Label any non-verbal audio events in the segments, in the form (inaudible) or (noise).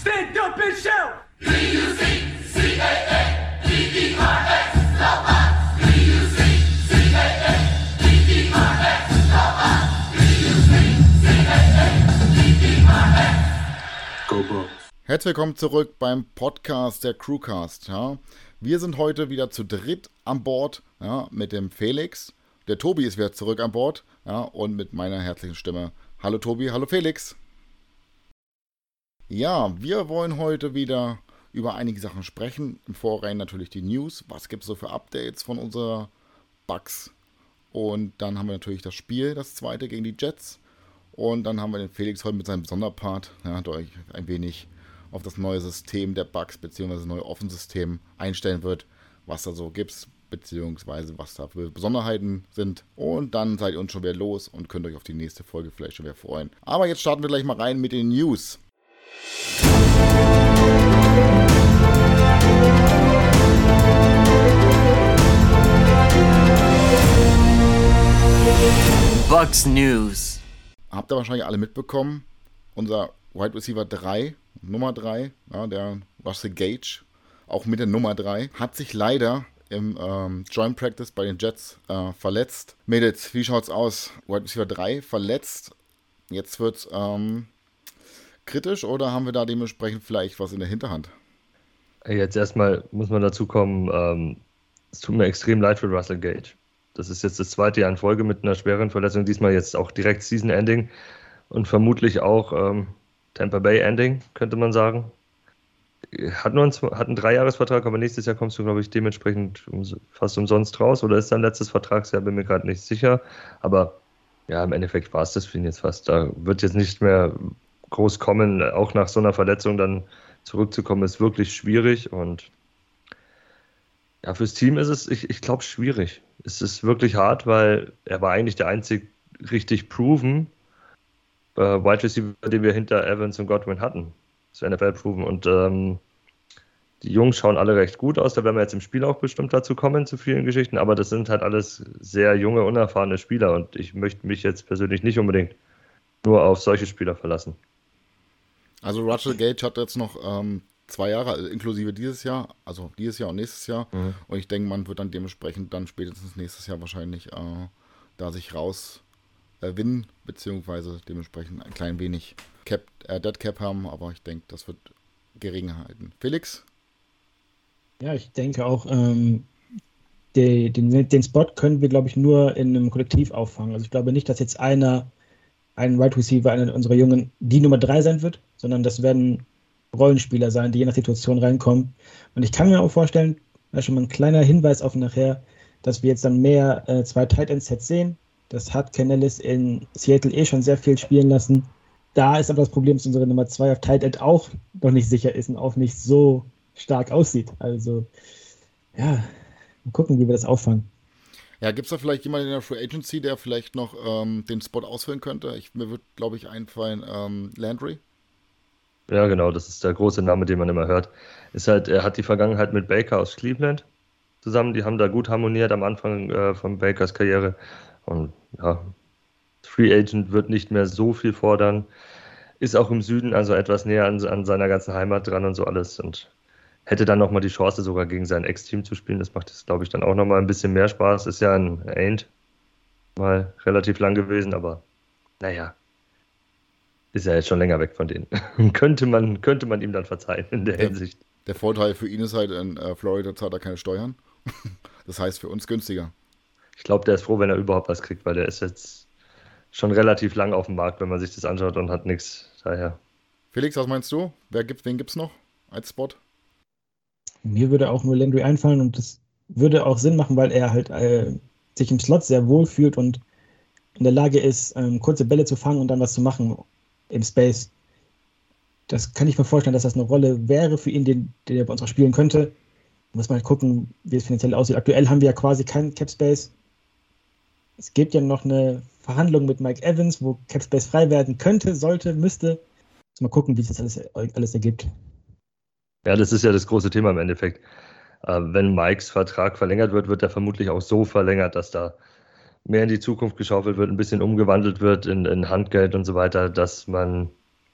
Stand up and shout! Herzlich willkommen zurück beim Podcast der Crewcast. Ja. Wir sind heute wieder zu dritt an Bord ja, mit dem Felix. Der Tobi ist wieder zurück an Bord ja, und mit meiner herzlichen Stimme. Hallo Tobi, hallo Felix. Ja, wir wollen heute wieder über einige Sachen sprechen. Im Vorrein natürlich die News. Was gibt es so für Updates von unserer Bugs? Und dann haben wir natürlich das Spiel, das zweite gegen die Jets. Und dann haben wir den Felix heute mit seinem Sonderpart, ja, der euch ein wenig auf das neue System der Bugs bzw. das neue Offensystem einstellen wird, was da so gibt, beziehungsweise was da für Besonderheiten sind. Und dann seid ihr uns schon wieder los und könnt euch auf die nächste Folge vielleicht schon wieder freuen. Aber jetzt starten wir gleich mal rein mit den News. Bucks News. Habt ihr wahrscheinlich alle mitbekommen. Unser Wide Receiver 3, Nummer 3, ja, der Russell Gage, auch mit der Nummer 3, hat sich leider im ähm, Joint Practice bei den Jets äh, verletzt. Mädels, wie schaut's aus? Wide Receiver 3 verletzt. Jetzt wird's ähm, kritisch oder haben wir da dementsprechend vielleicht was in der Hinterhand? Jetzt erstmal muss man dazu kommen, ähm, es tut mir extrem leid für Russell Gage. Das ist jetzt das zweite Jahr in Folge mit einer schweren Verletzung, diesmal jetzt auch direkt Season Ending und vermutlich auch ähm, Tampa Bay Ending, könnte man sagen. Hat nur einen, hat einen Dreijahresvertrag, aber nächstes Jahr kommst du, glaube ich, dementsprechend fast umsonst raus. Oder ist dein letztes Vertragsjahr, bin mir gerade nicht sicher. Aber ja, im Endeffekt war es das für ihn jetzt fast. Da wird jetzt nicht mehr groß kommen. Auch nach so einer Verletzung dann zurückzukommen, ist wirklich schwierig. Und ja, fürs Team ist es, ich, ich glaube, schwierig. Es ist wirklich hart, weil er war eigentlich der einzig richtig proven äh, Wide Receiver, den wir hinter Evans und Godwin hatten. Das NFL proven. Und ähm, die Jungs schauen alle recht gut aus. Da werden wir jetzt im Spiel auch bestimmt dazu kommen, zu vielen Geschichten. Aber das sind halt alles sehr junge, unerfahrene Spieler. Und ich möchte mich jetzt persönlich nicht unbedingt nur auf solche Spieler verlassen. Also Russell Gage hat jetzt noch ähm, zwei Jahre, also inklusive dieses Jahr, also dieses Jahr und nächstes Jahr. Mhm. Und ich denke, man wird dann dementsprechend dann spätestens nächstes Jahr wahrscheinlich äh, da sich raus äh, beziehungsweise dementsprechend ein klein wenig Cap, äh, Dead Cap haben, aber ich denke, das wird gering halten. Felix? Ja, ich denke auch, ähm, den, den, den Spot können wir, glaube ich, nur in einem Kollektiv auffangen. Also ich glaube nicht, dass jetzt einer, ein Wide Receiver, einer unserer Jungen, die Nummer drei sein wird, sondern das werden Rollenspieler sein, die je nach Situation reinkommen. Und ich kann mir auch vorstellen, da schon mal ein kleiner Hinweis auf nachher, dass wir jetzt dann mehr äh, zwei Tight End Sets sehen. Das hat Canellis in Seattle eh schon sehr viel spielen lassen. Da ist aber das Problem, dass unsere Nummer zwei auf Tight End auch noch nicht sicher ist und auch nicht so stark aussieht. Also, ja, mal gucken, wie wir das auffangen. Ja, gibt es da vielleicht jemanden in der Free Agency, der vielleicht noch ähm, den Spot ausfüllen könnte? Ich, mir wird, glaube ich, einfallen ähm, Landry. Ja, genau, das ist der große Name, den man immer hört. Ist halt, er hat die Vergangenheit mit Baker aus Cleveland zusammen. Die haben da gut harmoniert am Anfang äh, von Bakers Karriere. Und ja, Free Agent wird nicht mehr so viel fordern. Ist auch im Süden, also etwas näher an, an seiner ganzen Heimat dran und so alles. Und hätte dann nochmal die Chance, sogar gegen sein Ex-Team zu spielen. Das macht es, glaube ich, dann auch nochmal ein bisschen mehr Spaß. Ist ja ein Ain't mal relativ lang gewesen, aber naja, ist ja jetzt schon länger weg von denen. (laughs) könnte, man, könnte man ihm dann verzeihen in der, der Hinsicht. Der Vorteil für ihn ist halt, in äh, Florida zahlt er keine Steuern. (laughs) das heißt für uns günstiger. Ich glaube, der ist froh, wenn er überhaupt was kriegt, weil der ist jetzt schon relativ lang auf dem Markt, wenn man sich das anschaut und hat nichts daher. Felix, was meinst du? Wer gibt, wen gibt es noch als Spot? Mir würde auch nur Landry einfallen und das würde auch Sinn machen, weil er halt äh, sich im Slot sehr wohl fühlt und in der Lage ist, ähm, kurze Bälle zu fangen und dann was zu machen im Space. Das kann ich mir vorstellen, dass das eine Rolle wäre für ihn, den, den er bei uns auch spielen könnte. Muss man halt gucken, wie es finanziell aussieht. Aktuell haben wir ja quasi keinen Cap Space. Es gibt ja noch eine Verhandlung mit Mike Evans, wo Cap Space frei werden könnte, sollte, müsste. Mal gucken, wie sich das alles, alles ergibt. Ja, das ist ja das große Thema im Endeffekt. Äh, wenn Mikes Vertrag verlängert wird, wird er vermutlich auch so verlängert, dass da mehr in die Zukunft geschaufelt wird, ein bisschen umgewandelt wird in, in Handgeld und so weiter, dass man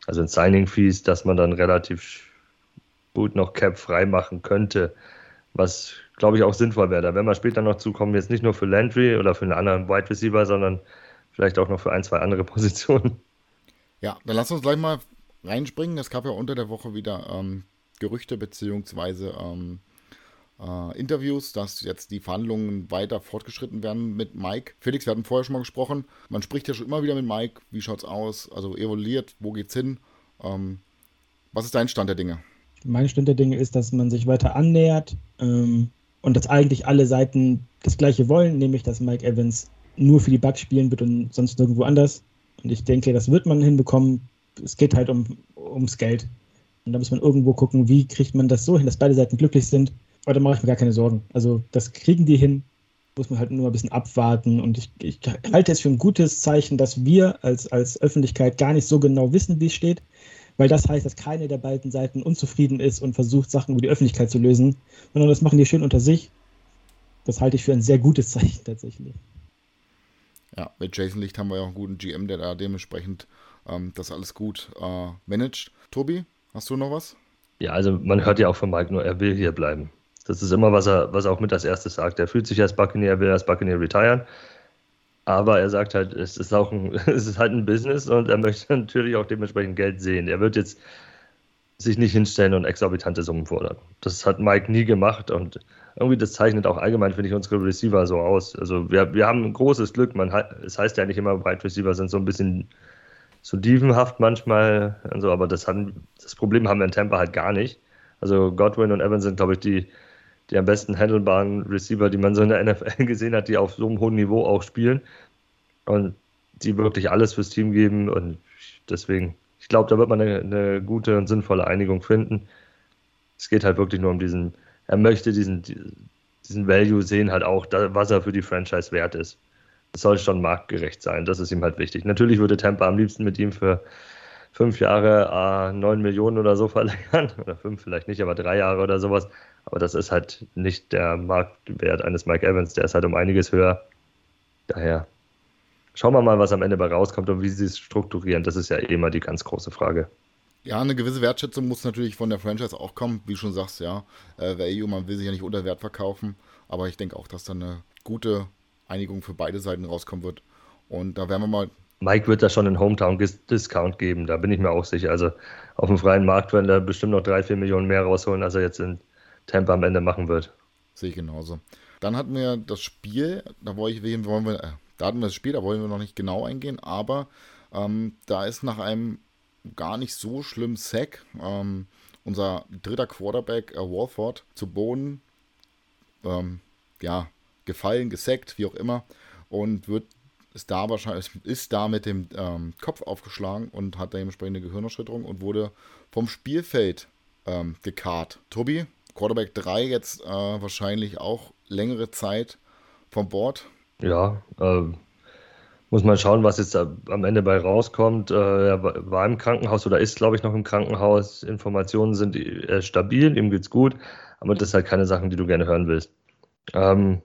also in Signing-Fees, dass man dann relativ gut noch Cap frei machen könnte, was glaube ich auch sinnvoll wäre. Da werden wir später noch zukommen, jetzt nicht nur für Landry oder für einen anderen Wide Receiver, sondern vielleicht auch noch für ein, zwei andere (laughs) Positionen. Ja, dann lass uns gleich mal reinspringen. Es gab ja unter der Woche wieder ähm, Gerüchte beziehungsweise ähm, äh, Interviews, dass jetzt die Verhandlungen weiter fortgeschritten werden mit Mike. Felix, wir hatten vorher schon mal gesprochen. Man spricht ja schon immer wieder mit Mike. Wie schaut's aus? Also evaluiert, wo geht's hin? Ähm, was ist dein Stand der Dinge? Mein Stand der Dinge ist, dass man sich weiter annähert ähm, und dass eigentlich alle Seiten das Gleiche wollen, nämlich dass Mike Evans nur für die Bugs spielen wird und sonst nirgendwo anders. Und ich denke, das wird man hinbekommen. Es geht halt um, ums Geld. Und da muss man irgendwo gucken, wie kriegt man das so hin, dass beide Seiten glücklich sind. Aber da mache ich mir gar keine Sorgen. Also das kriegen die hin, muss man halt nur ein bisschen abwarten. Und ich, ich halte es für ein gutes Zeichen, dass wir als, als Öffentlichkeit gar nicht so genau wissen, wie es steht. Weil das heißt, dass keine der beiden Seiten unzufrieden ist und versucht, Sachen über die Öffentlichkeit zu lösen, sondern das machen die schön unter sich. Das halte ich für ein sehr gutes Zeichen tatsächlich. Ja, mit Jason Licht haben wir ja auch einen guten GM, der da dementsprechend ähm, das alles gut äh, managt. Tobi, hast du noch was? Ja, also man hört ja auch von Mike nur, er will hier bleiben. Das ist immer, was er, was er auch mit als erstes sagt. Er fühlt sich als Buccaneer, er will als Buccaneer retiren. Aber er sagt halt, es ist auch ein, (laughs) es ist halt ein Business und er möchte (laughs) natürlich auch dementsprechend Geld sehen. Er wird jetzt sich nicht hinstellen und exorbitante Summen fordern. Das hat Mike nie gemacht und irgendwie das zeichnet auch allgemein, finde ich, unsere Receiver so aus. Also wir, wir haben ein großes Glück. Man es heißt ja nicht immer, Wide Receiver sind so ein bisschen so dievenhaft manchmal und aber das, hatten, das Problem haben wir in Tampa halt gar nicht. Also Godwin und Evans sind, glaube ich, die, die am besten handelbaren Receiver, die man so in der NFL (laughs) gesehen hat, die auf so einem hohen Niveau auch spielen und die wirklich alles fürs Team geben und deswegen, ich glaube, da wird man eine, eine gute und sinnvolle Einigung finden. Es geht halt wirklich nur um diesen er möchte diesen, diesen Value sehen, halt auch, was er für die Franchise wert ist. Soll schon marktgerecht sein, das ist ihm halt wichtig. Natürlich würde Tampa am liebsten mit ihm für fünf Jahre äh, neun Millionen oder so (laughs) verlängern, oder fünf vielleicht nicht, aber drei Jahre oder sowas. Aber das ist halt nicht der Marktwert eines Mike Evans, der ist halt um einiges höher. Daher schauen wir mal, was am Ende bei rauskommt und wie sie es strukturieren. Das ist ja eh immer die ganz große Frage. Ja, eine gewisse Wertschätzung muss natürlich von der Franchise auch kommen, wie schon sagst, ja. Äh, Value, man will sich ja nicht unter Wert verkaufen, aber ich denke auch, dass da eine gute Einigung für beide Seiten rauskommen wird. Und da werden wir mal. Mike wird da schon einen Hometown-Discount geben, da bin ich mir auch sicher. Also auf dem freien Markt werden da bestimmt noch drei, vier Millionen mehr rausholen, als er jetzt in Tampa am Ende machen wird. Sehe ich genauso. Dann hatten wir das Spiel, da wollte ich, wollen wir, äh, da hatten wir das Spiel, da wollen wir noch nicht genau eingehen, aber ähm, da ist nach einem gar nicht so schlimm Sack. Ähm, unser dritter Quarterback, äh, Walford, zu Boden, ähm, ja, gefallen, gesackt, wie auch immer. Und wird ist da wahrscheinlich, ist da mit dem ähm, Kopf aufgeschlagen und hat dementsprechend eine Gehirnerschütterung und wurde vom Spielfeld ähm, gekarrt. Tobi, Quarterback 3 jetzt äh, wahrscheinlich auch längere Zeit vom Bord. Ja, ähm, muss man schauen, was jetzt am Ende bei rauskommt. Äh, er war im Krankenhaus oder ist, glaube ich, noch im Krankenhaus. Informationen sind äh, stabil, ihm geht's gut, aber das sind halt keine Sachen, die du gerne hören willst. Ähm,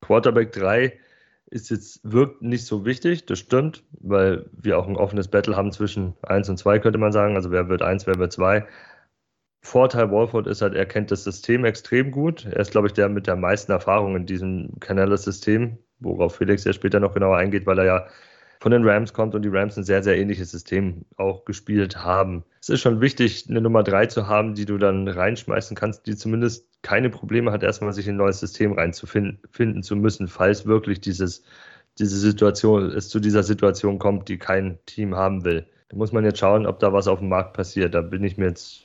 Quarterback 3 ist jetzt, wirkt nicht so wichtig, das stimmt, weil wir auch ein offenes Battle haben zwischen 1 und 2, könnte man sagen. Also wer wird 1, wer wird 2. Vorteil Wolford ist halt, er kennt das System extrem gut. Er ist, glaube ich, der mit der meisten Erfahrung in diesem Canales-System worauf Felix ja später noch genauer eingeht, weil er ja von den Rams kommt und die Rams ein sehr, sehr ähnliches System auch gespielt haben. Es ist schon wichtig, eine Nummer drei zu haben, die du dann reinschmeißen kannst, die zumindest keine Probleme hat, erstmal sich in ein neues System reinzufinden zu müssen, falls wirklich dieses, diese Situation, es zu dieser Situation kommt, die kein Team haben will. Da muss man jetzt schauen, ob da was auf dem Markt passiert. Da bin ich mir jetzt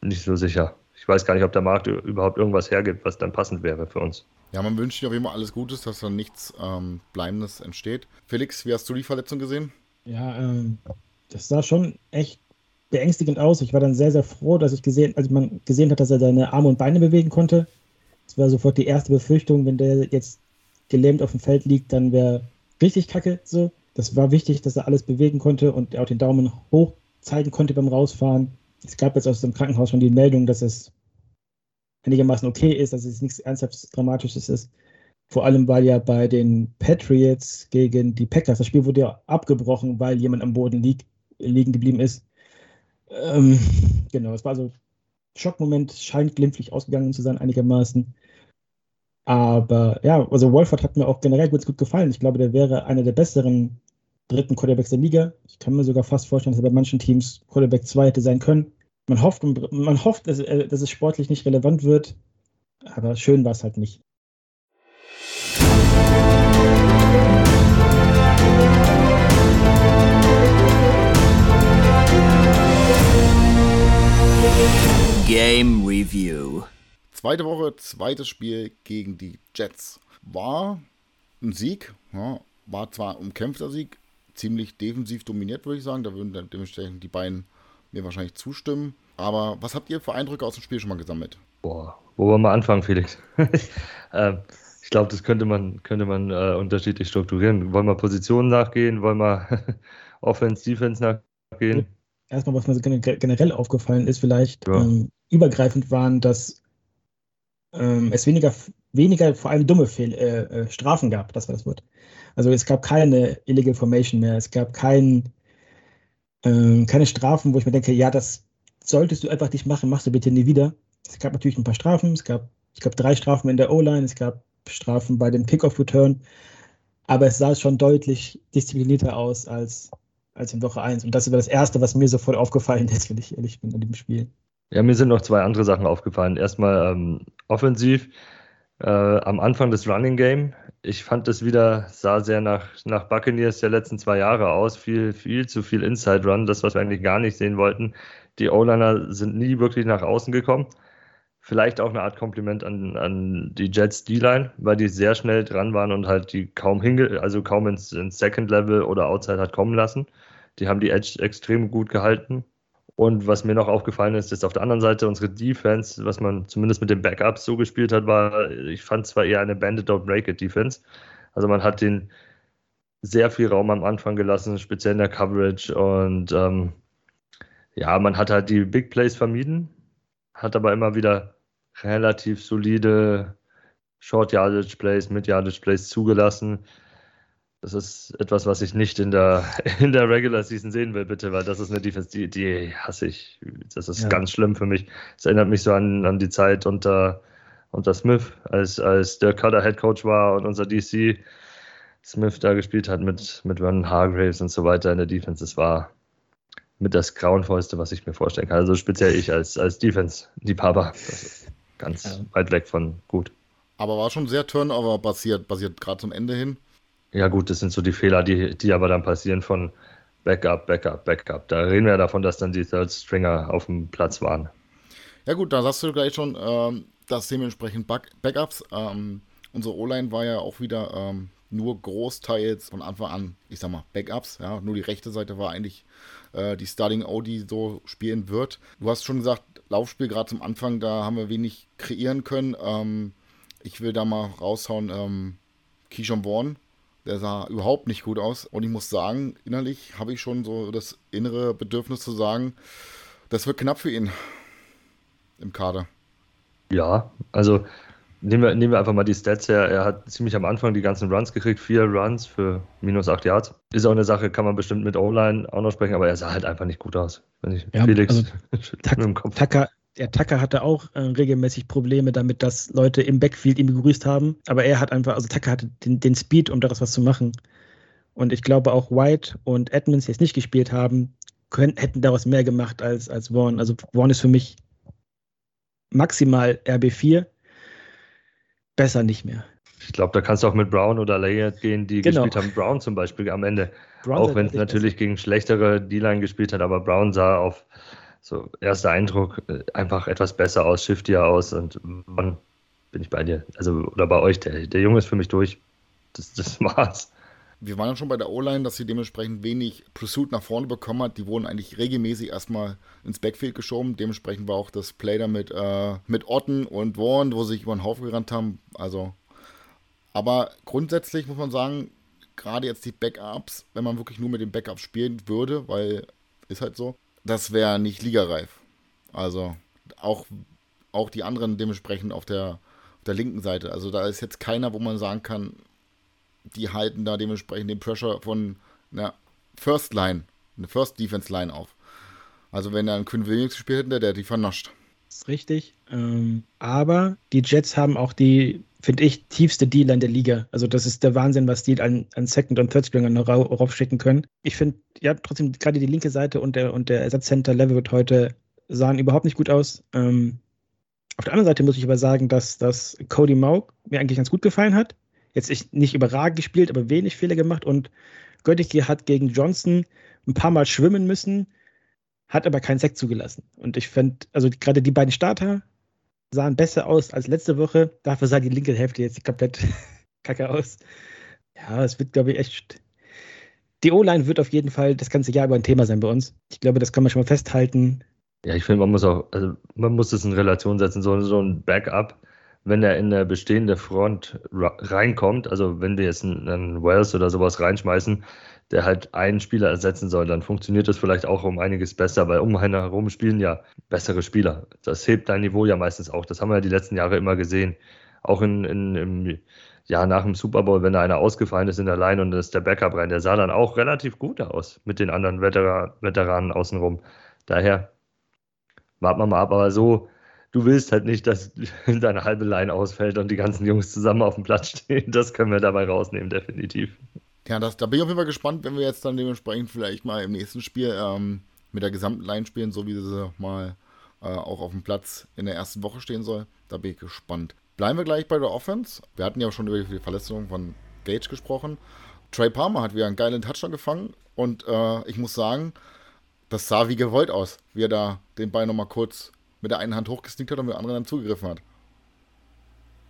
nicht so sicher. Ich weiß gar nicht, ob der Markt überhaupt irgendwas hergibt, was dann passend wäre für uns. Ja, man wünscht dir auf jeden Fall alles Gutes, dass da nichts ähm, Bleibendes entsteht. Felix, wie hast du die Verletzung gesehen? Ja, ähm, das sah schon echt beängstigend aus. Ich war dann sehr, sehr froh, dass ich gesehen, als man gesehen hat, dass er seine Arme und Beine bewegen konnte. Das war sofort die erste Befürchtung, wenn der jetzt gelähmt auf dem Feld liegt, dann wäre richtig kacke so. Das war wichtig, dass er alles bewegen konnte und er auch den Daumen hoch zeigen konnte beim Rausfahren. Es gab jetzt aus dem Krankenhaus schon die Meldung, dass es einigermaßen okay ist, dass es nichts ernsthaft Dramatisches ist. Vor allem, weil ja bei den Patriots gegen die Packers, das Spiel wurde ja abgebrochen, weil jemand am Boden lieg, liegen geblieben ist. Ähm, genau, es war so Schockmoment, scheint glimpflich ausgegangen zu sein, einigermaßen. Aber ja, also Wolford hat mir auch generell gut, gut gefallen. Ich glaube, der wäre einer der besseren dritten Quarterbacks der Liga. Ich kann mir sogar fast vorstellen, dass er bei manchen Teams Quarterback 2 hätte sein können. Man hofft, man hofft dass, äh, dass es sportlich nicht relevant wird, aber schön war es halt nicht. Game Review. Zweite Woche, zweites Spiel gegen die Jets. War ein Sieg, ja, war zwar ein umkämpfter Sieg, ziemlich defensiv dominiert, würde ich sagen. Da würden dementsprechend die beiden mir wahrscheinlich zustimmen. Aber was habt ihr für Eindrücke aus dem Spiel schon mal gesammelt? Boah, wo wollen wir anfangen, Felix? (laughs) ähm, ich glaube, das könnte man, könnte man äh, unterschiedlich strukturieren. Wollen wir Positionen nachgehen? Wollen wir (laughs) Offense, Defense nachgehen? Erstmal, was mir generell aufgefallen ist, vielleicht ja. ähm, übergreifend waren, dass ähm, es weniger, weniger vor allem dumme Fehl, äh, äh, Strafen gab, das war das Wort. Also es gab keine Illegal Formation mehr, es gab kein, äh, keine Strafen, wo ich mir denke, ja, das solltest du einfach nicht machen, machst du bitte nie wieder. Es gab natürlich ein paar Strafen, es gab, ich glaube, drei Strafen in der O-Line, es gab Strafen bei dem Kickoff-Return, aber es sah schon deutlich disziplinierter aus als, als in Woche 1. Und das war das Erste, was mir sofort aufgefallen ist, wenn ich ehrlich bin, an dem Spiel. Ja, mir sind noch zwei andere Sachen aufgefallen. Erstmal ähm, offensiv, äh, am Anfang des Running Game. Ich fand das wieder, sah sehr nach, nach Buccaneers der letzten zwei Jahre aus. Viel, viel zu viel Inside Run, das, was wir eigentlich gar nicht sehen wollten. Die O-Liner sind nie wirklich nach außen gekommen. Vielleicht auch eine Art Kompliment an, an die Jets D-Line, weil die sehr schnell dran waren und halt die kaum hinge also kaum ins, ins Second Level oder Outside hat kommen lassen. Die haben die Edge extrem gut gehalten. Und was mir noch aufgefallen ist, ist auf der anderen Seite unsere Defense, was man zumindest mit den Backups so gespielt hat, war, ich fand zwar eher eine Bandit Don't Break It Defense. Also man hat den sehr viel Raum am Anfang gelassen, speziell in der Coverage. Und ähm, ja, man hat halt die Big Plays vermieden, hat aber immer wieder relativ solide Short Yardage Plays, Mid Yardage Plays zugelassen. Das ist etwas, was ich nicht in der, (laughs) in der Regular Season sehen will, bitte, weil das ist eine Defense, die, die hasse ich. Das ist ja. ganz schlimm für mich. Es erinnert mich so an, an die Zeit unter, unter Smith, als, als der Cutter Head Coach war und unser DC Smith da gespielt hat mit, mit Vernon Hargraves und so weiter in der Defense. Das war mit das Grauenvollste, was ich mir vorstellen kann. Also speziell ich als, als Defense-Liebhaber. Ganz ja. weit weg von gut. Aber war schon sehr Turnover basiert, basiert gerade zum Ende hin. Ja, gut, das sind so die Fehler, die, die aber dann passieren von Backup, Backup, Backup. Da reden wir ja davon, dass dann die Third Stringer auf dem Platz waren. Ja, gut, da sagst du gleich schon, ähm, dass dementsprechend Back Backups. Ähm, unsere O-Line war ja auch wieder ähm, nur großteils von Anfang an, ich sag mal, Backups. Ja, nur die rechte Seite war eigentlich äh, die Starting O, die so spielen wird. Du hast schon gesagt, Laufspiel gerade zum Anfang, da haben wir wenig kreieren können. Ähm, ich will da mal raushauen, ähm, Keyshawn Vaughn der sah überhaupt nicht gut aus. Und ich muss sagen, innerlich habe ich schon so das innere Bedürfnis zu sagen, das wird knapp für ihn im Kader. Ja, also nehmen wir, nehmen wir einfach mal die Stats her. Er hat ziemlich am Anfang die ganzen Runs gekriegt, vier Runs für minus acht Yards. Ist auch eine Sache, kann man bestimmt mit O-Line auch noch sprechen, aber er sah halt einfach nicht gut aus. Wenn ich ja, Felix also, (laughs) Tucker, der Tucker hatte auch äh, regelmäßig Probleme damit, dass Leute im Backfield ihn begrüßt haben. Aber er hat einfach, also Tucker hatte den, den Speed, um daraus was zu machen. Und ich glaube auch White und Edmonds, die jetzt nicht gespielt haben, können, hätten daraus mehr gemacht als, als Vaughn. Also Vaughn ist für mich maximal RB4. Besser nicht mehr. Ich glaube, da kannst du auch mit Brown oder Layard gehen, die genau. gespielt haben. Brown zum Beispiel am Ende. Brown auch wenn es natürlich gegen schlechtere D-Line gespielt hat, aber Brown sah auf so erster Eindruck äh, einfach etwas besser aus, shiftier aus und wann bin ich bei dir? Also, oder bei euch, der, der Junge ist für mich durch. Das, das (laughs) war's. Wir waren ja schon bei der O-Line, dass sie dementsprechend wenig Pursuit nach vorne bekommen hat. Die wurden eigentlich regelmäßig erstmal ins Backfield geschoben. Dementsprechend war auch das Play da mit, äh, mit Otten und Warren, wo sie sich über den Haufen gerannt haben. Also, aber grundsätzlich muss man sagen, gerade jetzt die Backups, wenn man wirklich nur mit den Backups spielen würde, weil ist halt so, das wäre nicht ligareif. Also auch, auch die anderen dementsprechend auf der, auf der linken Seite. Also da ist jetzt keiner, wo man sagen kann, die halten da dementsprechend den Pressure von einer First Line, eine First Defense Line auf. Also wenn er einen Quinn Williams gespielt hätte, der hätte die vernascht. Das ist richtig. Ähm, aber die Jets haben auch die, finde ich, tiefste Dealer in der Liga. Also das ist der Wahnsinn, was die an, an Second- und Third-Stringer noch raufschicken können. Ich finde, ja, trotzdem gerade die linke Seite und der, und der Ersatzcenter Level heute sahen überhaupt nicht gut aus. Ähm, auf der anderen Seite muss ich aber sagen, dass, dass Cody Mauk mir eigentlich ganz gut gefallen hat. Jetzt nicht überragend gespielt, aber wenig Fehler gemacht und Göttike hat gegen Johnson ein paar Mal schwimmen müssen, hat aber keinen Sekt zugelassen. Und ich fände, also gerade die beiden Starter sahen besser aus als letzte Woche. Dafür sah die linke Hälfte jetzt komplett (laughs) kacke aus. Ja, es wird, glaube ich, echt. Die O-Line wird auf jeden Fall das ganze Jahr über ein Thema sein bei uns. Ich glaube, das kann man schon mal festhalten. Ja, ich finde, man muss auch, also man muss das in Relation setzen, so, so ein Backup, wenn er in der bestehende Front reinkommt, also wenn wir jetzt einen, Wells oder sowas reinschmeißen, der halt einen Spieler ersetzen soll, dann funktioniert das vielleicht auch um einiges besser, weil um einen herum spielen ja bessere Spieler. Das hebt dein Niveau ja meistens auch. Das haben wir ja die letzten Jahre immer gesehen. Auch in, in, im Jahr nach dem Super Bowl, wenn da einer ausgefallen ist in der Line und dann ist der Backup rein, der sah dann auch relativ gut aus mit den anderen Veteran Veteranen außenrum. Daher warten wir mal ab, aber so, du willst halt nicht, dass (laughs) deine halbe Line ausfällt und die ganzen Jungs zusammen auf dem Platz stehen. Das können wir dabei rausnehmen, definitiv. Ja, das, da bin ich auf jeden Fall gespannt, wenn wir jetzt dann dementsprechend vielleicht mal im nächsten Spiel ähm, mit der gesamten Line spielen, so wie sie mal äh, auch auf dem Platz in der ersten Woche stehen soll. Da bin ich gespannt. Bleiben wir gleich bei der Offense. Wir hatten ja schon über die Verletzung von Gage gesprochen. Trey Palmer hat wieder einen geilen Touchdown gefangen und äh, ich muss sagen, das sah wie gewollt aus, wie er da den Ball nochmal kurz mit der einen Hand hochgesnickt hat und mit der anderen dann zugegriffen hat.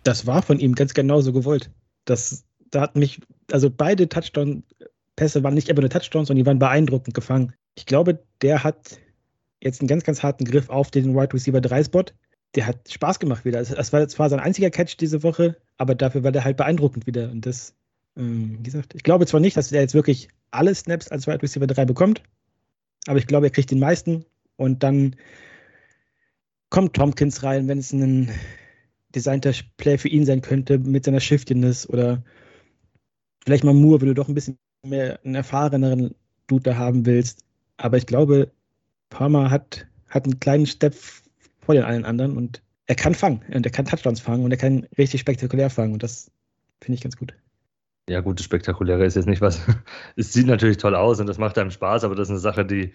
Das war von ihm ganz genauso gewollt. Das, da hat mich, also beide Touchdown-Pässe waren nicht einfach nur Touchdowns, sondern die waren beeindruckend gefangen. Ich glaube, der hat jetzt einen ganz, ganz harten Griff auf den Wide Receiver 3 Spot. Der hat Spaß gemacht wieder. Es war zwar sein einziger Catch diese Woche, aber dafür war der halt beeindruckend wieder. Und das, ähm, wie gesagt, ich glaube zwar nicht, dass er jetzt wirklich alle Snaps als Wide Receiver 3 bekommt, aber ich glaube, er kriegt den meisten und dann kommt Tompkins rein, wenn es ein designter Play für ihn sein könnte mit seiner Shiftiness oder vielleicht mal Moore, wenn du doch ein bisschen mehr einen erfahreneren Dude da haben willst. Aber ich glaube, Palmer hat, hat einen kleinen Step vor den allen anderen und er kann fangen und er kann Touchdowns fangen und er kann richtig spektakulär fangen und das finde ich ganz gut. Ja, gut, das Spektakuläre ist jetzt nicht was. (laughs) Es sieht natürlich toll aus und das macht einem Spaß, aber das ist eine Sache, die,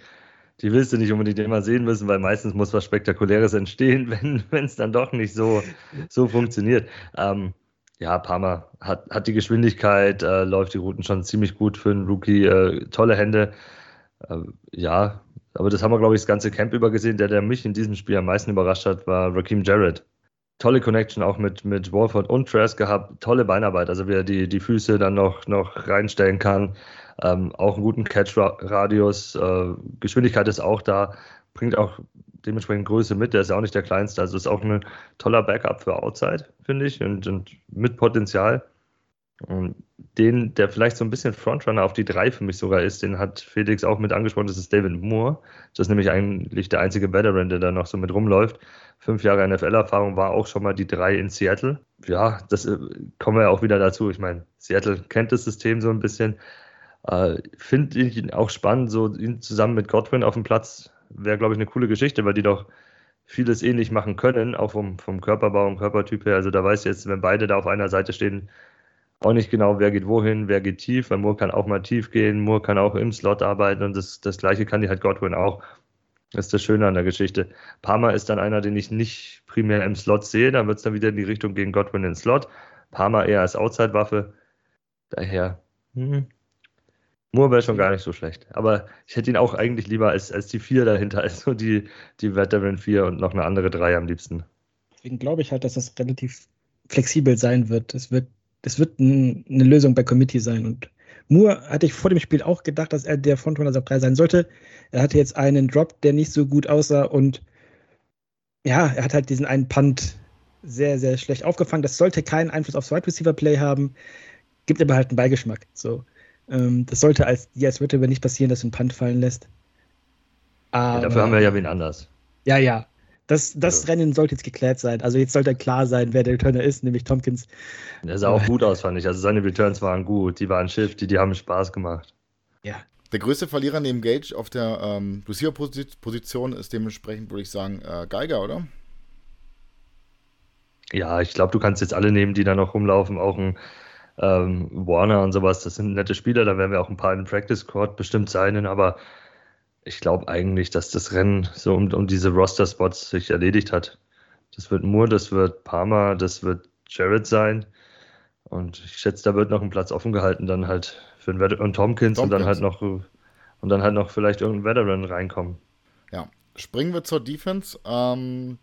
die willst du nicht unbedingt immer sehen müssen, weil meistens muss was Spektakuläres entstehen, (laughs) wenn es dann doch nicht so, so funktioniert. Ähm, ja, Parma hat, hat die Geschwindigkeit, äh, läuft die Routen schon ziemlich gut für einen Rookie, äh, tolle Hände. Äh, ja, aber das haben wir, glaube ich, das ganze Camp über gesehen. Der, der mich in diesem Spiel am meisten überrascht hat, war Raheem Jarrett tolle Connection auch mit, mit Wolford und Trask gehabt. Tolle Beinarbeit, also wie er die, die Füße dann noch, noch reinstellen kann. Ähm, auch einen guten Catch-Radius. Äh, Geschwindigkeit ist auch da. Bringt auch dementsprechend Größe mit. Der ist ja auch nicht der kleinste. Also ist auch ein toller Backup für Outside, finde ich. Und, und mit Potenzial. Und den, der vielleicht so ein bisschen Frontrunner auf die drei für mich sogar ist, den hat Felix auch mit angesprochen, das ist David Moore. Das ist nämlich eigentlich der einzige Veteran, der da noch so mit rumläuft. Fünf Jahre NFL-Erfahrung war auch schon mal die drei in Seattle. Ja, das äh, kommen wir ja auch wieder dazu. Ich meine, Seattle kennt das System so ein bisschen. Äh, Finde ich ihn auch spannend, so ihn zusammen mit Godwin auf dem Platz wäre, glaube ich, eine coole Geschichte, weil die doch vieles ähnlich machen können, auch vom, vom Körperbau und Körpertyp her. Also da weiß ich jetzt, wenn beide da auf einer Seite stehen, auch nicht genau, wer geht wohin, wer geht tief, weil Moore kann auch mal tief gehen, Moore kann auch im Slot arbeiten und das, das gleiche kann die halt Godwin auch. Das ist das Schöne an der Geschichte. Palmer ist dann einer, den ich nicht primär im Slot sehe, dann wird es dann wieder in die Richtung gegen Godwin in den Slot. Palmer eher als Outside-Waffe. Daher, hm. Moore wäre schon gar nicht so schlecht. Aber ich hätte ihn auch eigentlich lieber als, als die vier dahinter, also die, die Veteran 4 und noch eine andere drei am liebsten. Deswegen glaube ich halt, dass das relativ flexibel sein wird. Es wird das wird ein, eine Lösung bei Committee sein. Und Moore hatte ich vor dem Spiel auch gedacht, dass er der Frontrunner auf 3 sein sollte. Er hatte jetzt einen Drop, der nicht so gut aussah und ja, er hat halt diesen einen Punt sehr, sehr schlecht aufgefangen. Das sollte keinen Einfluss aufs Wide Receiver Play haben, gibt aber halt einen Beigeschmack. So, ähm, das sollte als als Receiver nicht passieren, dass du einen Punt fallen lässt. Aber, ja, dafür haben wir ja wen anders. Ja, ja. Das, das also. Rennen sollte jetzt geklärt sein. Also jetzt sollte klar sein, wer der Returner ist, nämlich Tompkins. Der sah auch gut aus, fand ich. Also seine Returns waren gut, die waren shifty, die haben Spaß gemacht. Ja, Der größte Verlierer neben Gage auf der ähm, Receiver-Position ist dementsprechend, würde ich sagen, äh, Geiger, oder? Ja, ich glaube, du kannst jetzt alle nehmen, die da noch rumlaufen, auch ein ähm, Warner und sowas. Das sind nette Spieler, da werden wir auch ein paar in Practice Court bestimmt sein, aber ich glaube eigentlich, dass das Rennen so um, um diese Roster-Spots sich erledigt hat. Das wird Moore, das wird Palmer, das wird Jared sein. Und ich schätze, da wird noch ein Platz offen gehalten, dann halt für den Veteran und Tompkins, Tompkins, und dann halt noch und dann halt noch vielleicht irgendein Veteran reinkommen. Ja, springen wir zur Defense. Ähm,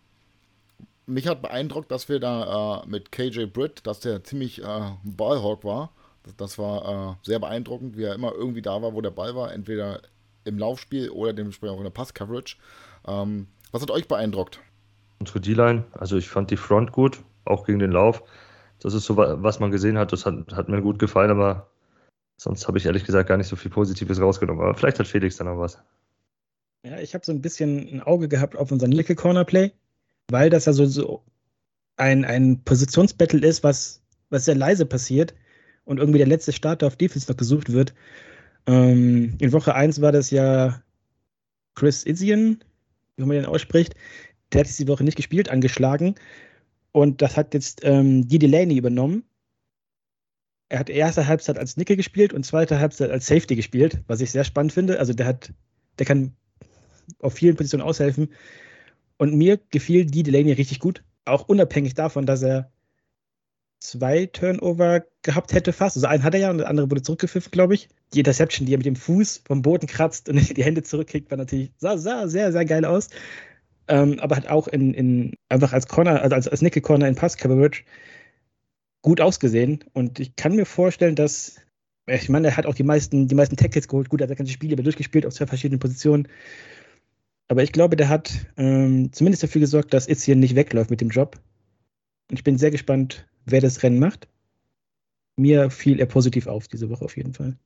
mich hat beeindruckt, dass wir da äh, mit KJ Britt, dass der ziemlich äh, Ballhawk war. Das, das war äh, sehr beeindruckend, wie er immer irgendwie da war, wo der Ball war, entweder im Laufspiel oder dementsprechend auch in der Pass-Coverage. Ähm, was hat euch beeindruckt? Unsere D-Line, also ich fand die Front gut, auch gegen den Lauf. Das ist so, was man gesehen hat, das hat, hat mir gut gefallen, aber sonst habe ich ehrlich gesagt gar nicht so viel Positives rausgenommen. Aber vielleicht hat Felix da noch was. Ja, ich habe so ein bisschen ein Auge gehabt auf unseren Nickel Corner Play weil das ja so, so ein, ein Positionsbattle ist, was, was sehr leise passiert und irgendwie der letzte Starter auf Defense noch gesucht wird. Ähm, in Woche 1 war das ja Chris Izian, wie man den ausspricht. Der hat diese Woche nicht gespielt, angeschlagen. Und das hat jetzt ähm, die Delaney übernommen. Er hat erste Halbzeit als Nickel gespielt und zweite Halbzeit als Safety gespielt, was ich sehr spannend finde. Also der hat, der kann auf vielen Positionen aushelfen. Und mir gefiel die Delaney richtig gut. Auch unabhängig davon, dass er zwei Turnover gehabt hätte fast. Also einen hat er ja und der andere wurde zurückgepfiffen, glaube ich. Die Interception, die er mit dem Fuß vom Boden kratzt und (laughs) die Hände zurückkickt, war natürlich, sah, sah sehr, sehr geil aus. Ähm, aber hat auch in, in, einfach als Corner, also als, als Nickel Corner in Pass Coverage gut ausgesehen. Und ich kann mir vorstellen, dass, ich meine, er hat auch die meisten, die meisten Tackles geholt. Gut, er hat das ganze Spiel über durchgespielt auf zwei verschiedenen Positionen. Aber ich glaube, der hat ähm, zumindest dafür gesorgt, dass Itzien nicht wegläuft mit dem Job. Und ich bin sehr gespannt, wer das Rennen macht. Mir fiel er positiv auf diese Woche auf jeden Fall.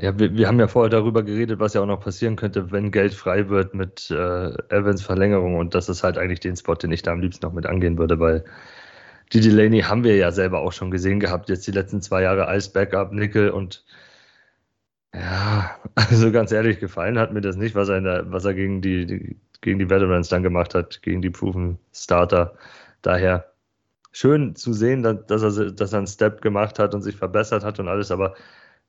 Ja, wir, wir haben ja vorher darüber geredet, was ja auch noch passieren könnte, wenn Geld frei wird mit äh, Evans Verlängerung. Und das ist halt eigentlich den Spot, den ich da am liebsten noch mit angehen würde, weil die Delaney haben wir ja selber auch schon gesehen gehabt, jetzt die letzten zwei Jahre als Backup, Nickel und ja, (laughs) also ganz ehrlich, gefallen hat mir das nicht, was er, der, was er gegen, die, die, gegen die Veterans dann gemacht hat, gegen die Proven Starter. Daher schön zu sehen, dass er, dass er einen Step gemacht hat und sich verbessert hat und alles, aber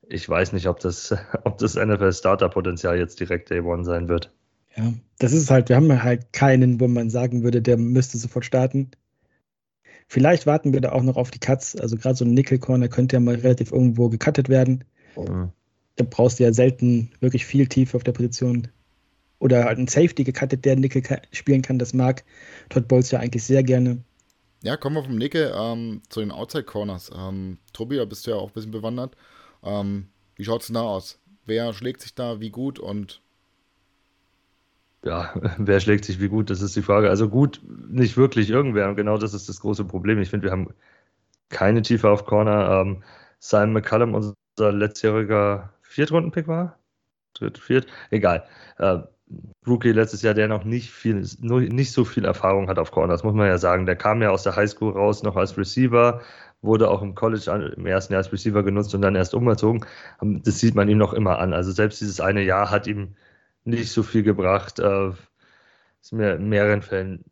ich weiß nicht, ob das, (laughs) ob das NFL-Starter-Potenzial jetzt direkt Day One sein wird. Ja, das ist halt, wir haben halt keinen, wo man sagen würde, der müsste sofort starten. Vielleicht warten wir da auch noch auf die Cuts. Also gerade so ein Nickel-Corner könnte ja mal relativ irgendwo gecuttet werden. Mhm da brauchst du ja selten wirklich viel Tiefe auf der Position. Oder halt ein Safety gecuttet, der Nickel spielen kann. Das mag Todd Bowles ja eigentlich sehr gerne. Ja, kommen wir vom Nickel ähm, zu den Outside Corners. Ähm, Tobi, da bist du ja auch ein bisschen bewandert. Ähm, wie schaut es denn da aus? Wer schlägt sich da wie gut und ja, (laughs) wer schlägt sich wie gut, das ist die Frage. Also gut, nicht wirklich irgendwer. Und genau das ist das große Problem. Ich finde, wir haben keine Tiefe auf Corner. Ähm, Simon McCallum, unser letztjähriger Viertrunden-Pick war? Dritt, viert? Egal. Äh, Rookie letztes Jahr, der noch nicht viel, nicht so viel Erfahrung hat auf Corner, das muss man ja sagen. Der kam ja aus der Highschool raus, noch als Receiver, wurde auch im College im ersten Jahr als Receiver genutzt und dann erst umgezogen. Ähm, das sieht man ihm noch immer an. Also selbst dieses eine Jahr hat ihm nicht so viel gebracht. Äh, ist mir in mehreren Fällen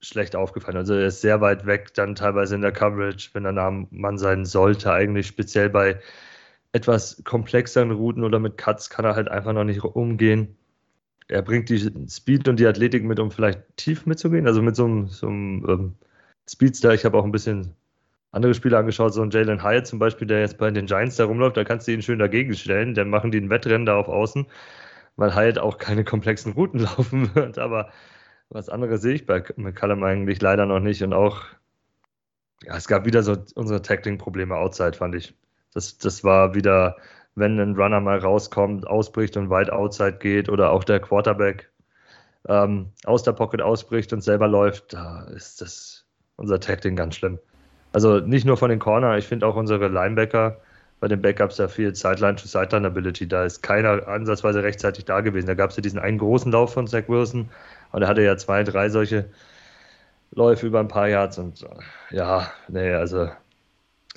schlecht aufgefallen. Also er ist sehr weit weg, dann teilweise in der Coverage, wenn er nah Mann sein sollte, eigentlich speziell bei etwas komplexeren Routen oder mit Cuts kann er halt einfach noch nicht umgehen. Er bringt die Speed und die Athletik mit, um vielleicht tief mitzugehen. Also mit so einem, so einem ähm, Speedster. Ich habe auch ein bisschen andere Spiele angeschaut, so ein Jalen Hyatt zum Beispiel, der jetzt bei den Giants da rumläuft. Da kannst du ihn schön dagegen stellen. Dann machen die ein Wettrennen da auf Außen, weil Hyatt auch keine komplexen Routen (laughs) laufen wird. Aber was anderes sehe ich bei McCallum eigentlich leider noch nicht. Und auch, ja, es gab wieder so unsere Tackling-Probleme outside, fand ich. Das, das war wieder, wenn ein Runner mal rauskommt, ausbricht und weit outside geht oder auch der Quarterback ähm, aus der Pocket ausbricht und selber läuft, da ist das unser Tacting ganz schlimm. Also nicht nur von den Corner, ich finde auch unsere Linebacker bei den Backups da viel Sideline-to-Sideline-Ability. Da ist keiner ansatzweise rechtzeitig da gewesen. Da gab es ja diesen einen großen Lauf von Zach Wilson und er hatte ja zwei, drei solche Läufe über ein paar Yards und ja, nee, also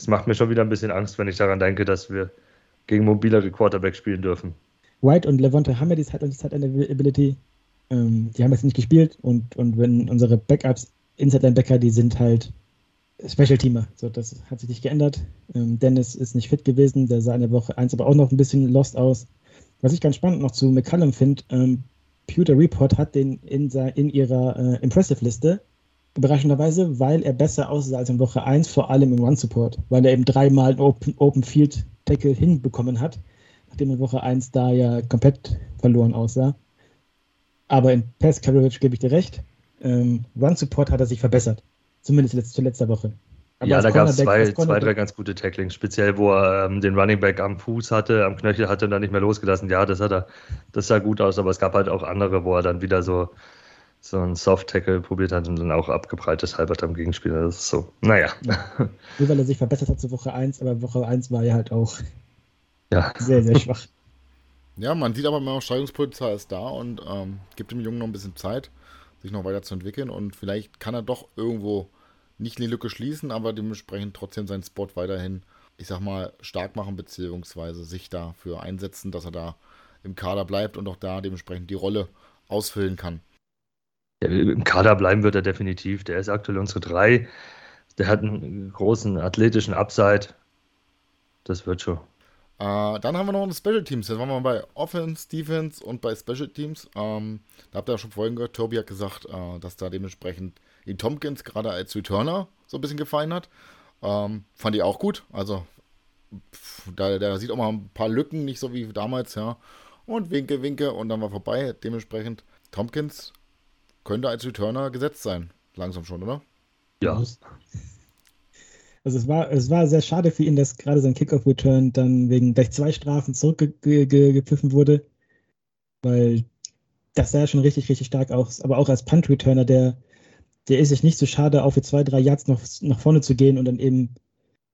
es macht mir schon wieder ein bisschen Angst, wenn ich daran denke, dass wir gegen mobilere Quarterback spielen dürfen. White und Levante haben ja die Side Ability. Ähm, die haben jetzt nicht gespielt und, und wenn unsere Backups, Inside Linebacker, die sind halt Special Teamer. So, das hat sich nicht geändert. Ähm, Dennis ist nicht fit gewesen, der sah in der Woche 1 aber auch noch ein bisschen lost aus. Was ich ganz spannend noch zu McCallum finde, ähm, Pewter Report hat den in, in ihrer äh, Impressive-Liste, überraschenderweise, weil er besser aussah als in Woche 1, vor allem im Run-Support, weil er eben dreimal Open, Open Field Tackle hinbekommen hat, nachdem in Woche 1 da ja komplett verloren aussah. Aber in Pass Coverage gebe ich dir recht. Ähm, Run-Support hat er sich verbessert. Zumindest letzt, zu letzter Woche. Aber ja, da gab es zwei, zwei, drei ganz gute Tacklings, speziell wo er ähm, den Running Back am Fuß hatte, am Knöchel hatte und dann nicht mehr losgelassen. Ja, das hat er, das sah gut aus, aber es gab halt auch andere, wo er dann wieder so, so einen Soft-Tackle probiert hat und dann auch abgebreitet halbert am Gegenspieler. Das ist so, naja. Ja. (laughs) Nur weil er sich verbessert hat zu Woche 1, aber Woche 1 war ja halt auch ja. sehr, sehr schwach. Ja, man sieht aber immer, Steigerungspotenzial ist da und ähm, gibt dem Jungen noch ein bisschen Zeit, sich noch weiter zu entwickeln und vielleicht kann er doch irgendwo nicht die Lücke schließen, aber dementsprechend trotzdem seinen Spot weiterhin, ich sag mal, stark machen, beziehungsweise sich dafür einsetzen, dass er da im Kader bleibt und auch da dementsprechend die Rolle ausfüllen kann. Im Kader bleiben wird er definitiv. Der ist aktuell unsere drei. Der hat einen großen athletischen Upside. Das wird schon. Äh, dann haben wir noch eine Special Teams. Jetzt waren wir bei Offense, Defense und bei Special Teams. Ähm, da habt ihr ja schon vorhin gehört, Tobi hat gesagt, äh, dass da dementsprechend ihn Tompkins gerade als Returner so ein bisschen gefallen hat. Ähm, fand ich auch gut. Also, da, der sieht auch mal ein paar Lücken, nicht so wie damals, ja. Und winke, winke und dann war vorbei. Dementsprechend, Tompkins könnte als Returner gesetzt sein. Langsam schon, oder? Ja. Also es war, es war sehr schade für ihn, dass gerade sein Kickoff-Return dann wegen gleich zwei Strafen zurückgepfiffen wurde. Weil das sah ja schon richtig, richtig stark aus. Aber auch als Punt-Returner, der der ist sich nicht so schade, auch für zwei, drei Yards noch nach vorne zu gehen und dann eben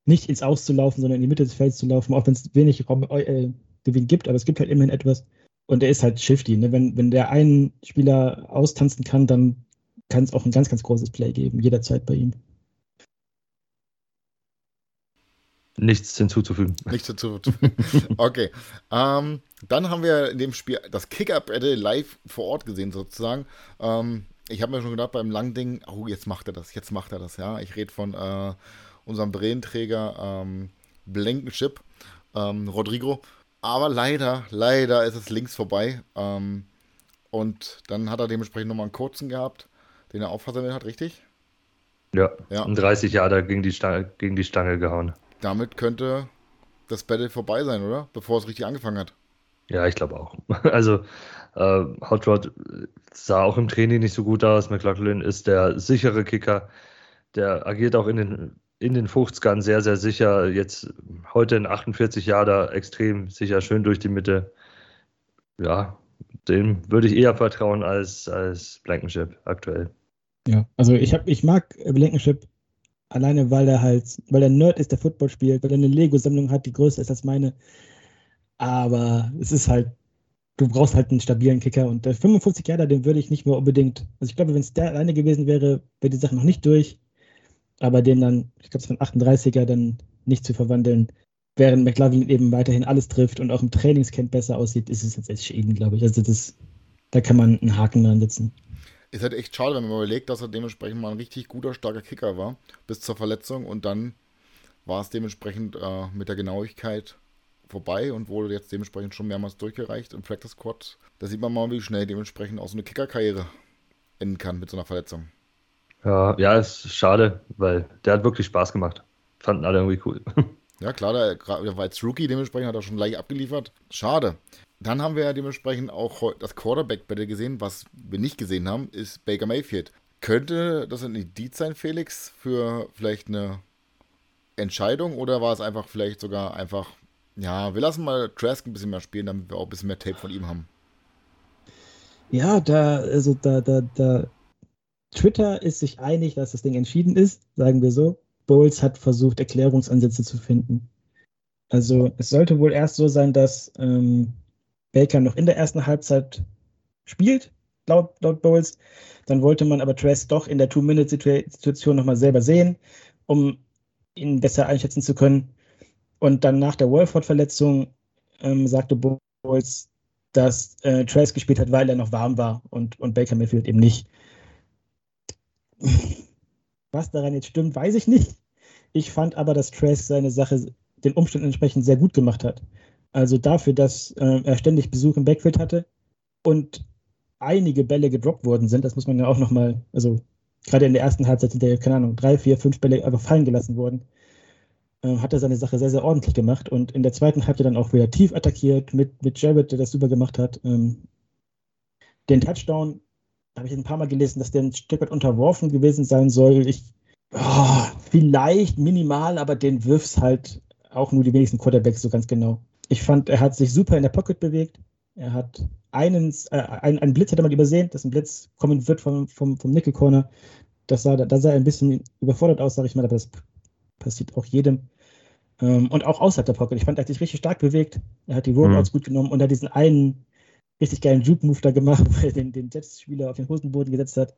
nicht ins Aus zu laufen, sondern in die Mitte des Felds zu laufen, auch wenn es wenig Raum, äh, Gewinn gibt, aber es gibt halt immerhin etwas. Und er ist halt shifty. Ne? Wenn, wenn der einen Spieler austanzen kann, dann kann es auch ein ganz, ganz großes Play geben, jederzeit bei ihm. Nichts hinzuzufügen. Nichts hinzuzufügen. (laughs) okay. Ähm, dann haben wir in dem Spiel das Kick-Up-Battle live vor Ort gesehen, sozusagen. Ähm, ich habe mir schon gedacht beim Langding, oh, jetzt macht er das, jetzt macht er das, ja. Ich rede von äh, unserem Brillenträger ähm, Blankenship, ähm, Rodrigo. Aber leider, leider ist es links vorbei. Ähm, und dann hat er dementsprechend nochmal einen kurzen gehabt, den er aufversammelt hat, richtig? Ja, ja. Um 30 Jahre gegen die, Stange, gegen die Stange gehauen. Damit könnte das Battle vorbei sein, oder? Bevor es richtig angefangen hat. Ja, ich glaube auch. (laughs) Also äh, Hot Rod sah auch im Training nicht so gut aus. McLaughlin ist der sichere Kicker. Der agiert auch in den, in den 50ern sehr, sehr sicher. Jetzt heute in 48 Jahre extrem sicher, schön durch die Mitte. Ja, dem würde ich eher vertrauen als, als Blankenship aktuell. Ja, also ich, hab, ich mag Blankenship alleine, weil er halt, weil er Nerd ist, der Football spielt, weil er eine Lego-Sammlung hat, die größer ist als meine. Aber es ist halt du brauchst halt einen stabilen Kicker. Und der 55 Jahre, den würde ich nicht mehr unbedingt. Also ich glaube, wenn es der alleine gewesen wäre, wäre die Sache noch nicht durch. Aber den dann, ich glaube, es von 38er dann nicht zu verwandeln, während McLaughlin eben weiterhin alles trifft und auch im Trainingscamp besser aussieht, ist es jetzt echt Schäden, glaube ich. Also das, da kann man einen Haken dran setzen. Ist halt echt schade, wenn man überlegt, dass er dementsprechend mal ein richtig guter, starker Kicker war, bis zur Verletzung und dann war es dementsprechend äh, mit der Genauigkeit vorbei und wurde jetzt dementsprechend schon mehrmals durchgereicht im Practice Squad. Da sieht man mal, wie schnell dementsprechend auch so eine Kickerkarriere enden kann mit so einer Verletzung. Ja, ja, ist schade, weil der hat wirklich Spaß gemacht. Fanden alle irgendwie cool. (laughs) Ja, klar, der, der war als Rookie, dementsprechend hat er schon leicht abgeliefert. Schade. Dann haben wir ja dementsprechend auch das Quarterback-Battle gesehen. Was wir nicht gesehen haben, ist Baker Mayfield. Könnte das ein Indiz sein, Felix, für vielleicht eine Entscheidung oder war es einfach vielleicht sogar einfach ja, wir lassen mal Trask ein bisschen mehr spielen, damit wir auch ein bisschen mehr Tape von ihm haben. Ja, da, also da, da, da, Twitter ist sich einig, dass das Ding entschieden ist, sagen wir so. Bowles hat versucht, Erklärungsansätze zu finden. Also es sollte wohl erst so sein, dass ähm, Baker noch in der ersten Halbzeit spielt, laut, laut Bowles. Dann wollte man aber Trask doch in der Two-Minute-Situation nochmal selber sehen, um ihn besser einschätzen zu können. Und dann nach der Wolford-Verletzung ähm, sagte Bowles, dass äh, Trace gespielt hat, weil er noch warm war und, und Baker Mayfield eben nicht. Was daran jetzt stimmt, weiß ich nicht. Ich fand aber, dass Trace seine Sache den Umständen entsprechend sehr gut gemacht hat. Also dafür, dass äh, er ständig Besuch im Backfield hatte und einige Bälle gedroppt worden sind, das muss man ja auch nochmal, also gerade in der ersten Halbzeit sind ja, keine Ahnung, drei, vier, fünf Bälle einfach fallen gelassen worden, äh, hat er seine Sache sehr, sehr ordentlich gemacht und in der zweiten Halbzeit dann auch wieder tief attackiert mit, mit Jared, der das super gemacht hat. Ähm, den Touchdown habe ich ein paar Mal gelesen, dass der ein Stück weit unterworfen gewesen sein soll. Ich, oh, vielleicht minimal, aber den wirfst halt auch nur die wenigsten Quarterbacks so ganz genau. Ich fand, er hat sich super in der Pocket bewegt. Er hat einen, äh, einen, einen Blitz hat er mal übersehen, dass ein Blitz kommen wird vom, vom, vom Nickel Corner. Das sah, da sah er ein bisschen überfordert aus, sage ich mal, aber das passiert auch jedem. Ähm, und auch außerhalb der Pocket. Ich fand, er hat sich richtig stark bewegt. Er hat die Rollouts mhm. gut genommen und hat diesen einen richtig geilen Juke-Move da gemacht, (laughs) wo er den, den Jets-Spieler auf den Hosenboden gesetzt hat.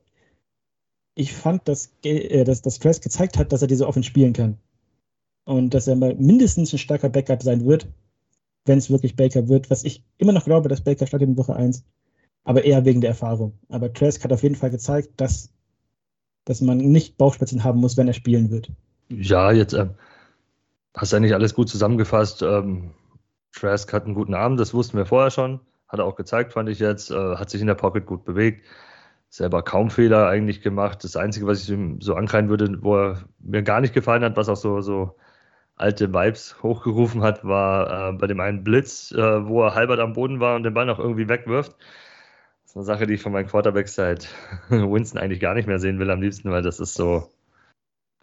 Ich fand, dass, äh, dass, dass Trask gezeigt hat, dass er diese offen spielen kann. Und dass er mal mindestens ein starker Backup sein wird, wenn es wirklich Baker wird, was ich immer noch glaube, dass Baker startet in Woche 1, aber eher wegen der Erfahrung. Aber Trask hat auf jeden Fall gezeigt, dass, dass man nicht Bauchspitzen haben muss, wenn er spielen wird. Ja, jetzt ähm, hast du eigentlich alles gut zusammengefasst. Ähm, Trask hat einen guten Arm, das wussten wir vorher schon. Hat er auch gezeigt, fand ich jetzt. Äh, hat sich in der Pocket gut bewegt. Selber kaum Fehler eigentlich gemacht. Das Einzige, was ich ihm so ankreiden würde, wo er mir gar nicht gefallen hat, was auch so, so alte Vibes hochgerufen hat, war äh, bei dem einen Blitz, äh, wo er halbert am Boden war und den Ball noch irgendwie wegwirft. Das ist eine Sache, die ich von meinem Quarterback seit (laughs) Winston eigentlich gar nicht mehr sehen will am liebsten, weil das ist so,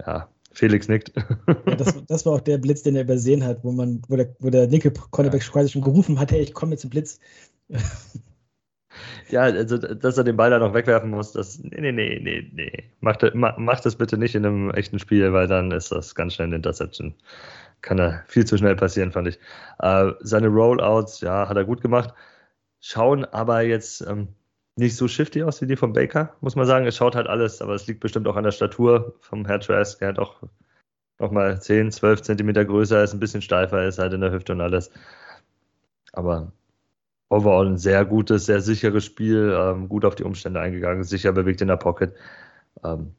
ja, Felix nickt. Ja, das, (laughs) das, war auch der Blitz, den er übersehen hat, wo man, wo der, wo der linke Cornerback ja. quasi schon gerufen hat, hey, ich komme jetzt zum Blitz. (laughs) Ja, also, dass er den Ball da noch wegwerfen muss, das, nee, nee, nee, nee, nee. Mach, mach das bitte nicht in einem echten Spiel, weil dann ist das ganz schnell eine Interception. Kann da viel zu schnell passieren, fand ich. Äh, seine Rollouts, ja, hat er gut gemacht. Schauen aber jetzt ähm, nicht so shifty aus wie die von Baker, muss man sagen. Es schaut halt alles, aber es liegt bestimmt auch an der Statur vom Herr Trask. Er hat auch nochmal 10, 12 Zentimeter größer ist, ein bisschen steifer ist halt in der Hüfte und alles. Aber overall ein sehr gutes, sehr sicheres Spiel, ähm, gut auf die Umstände eingegangen, sicher bewegt in der Pocket. Ähm,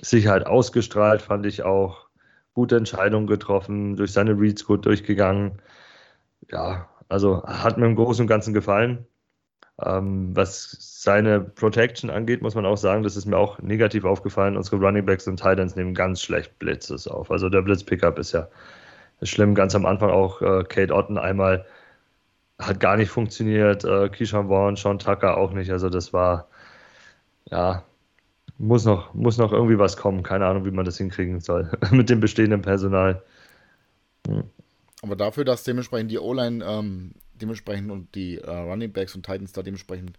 Sicherheit ausgestrahlt, fand ich auch. Gute Entscheidungen getroffen, durch seine Reads gut durchgegangen. Ja, also hat mir im Großen und Ganzen gefallen. Ähm, was seine Protection angeht, muss man auch sagen, das ist mir auch negativ aufgefallen. Unsere Running Backs und Titans nehmen ganz schlecht Blitzes auf. Also der Blitz-Pickup ist ja schlimm. Ganz am Anfang auch äh, Kate Otten einmal hat gar nicht funktioniert. Äh, Keyshawn Vaughn, Sean Tucker auch nicht. Also das war, ja, muss noch, muss noch irgendwie was kommen. Keine Ahnung, wie man das hinkriegen soll (laughs) mit dem bestehenden Personal. Hm. Aber dafür, dass dementsprechend die O-Line ähm, dementsprechend und die äh, Running Backs und Titans da dementsprechend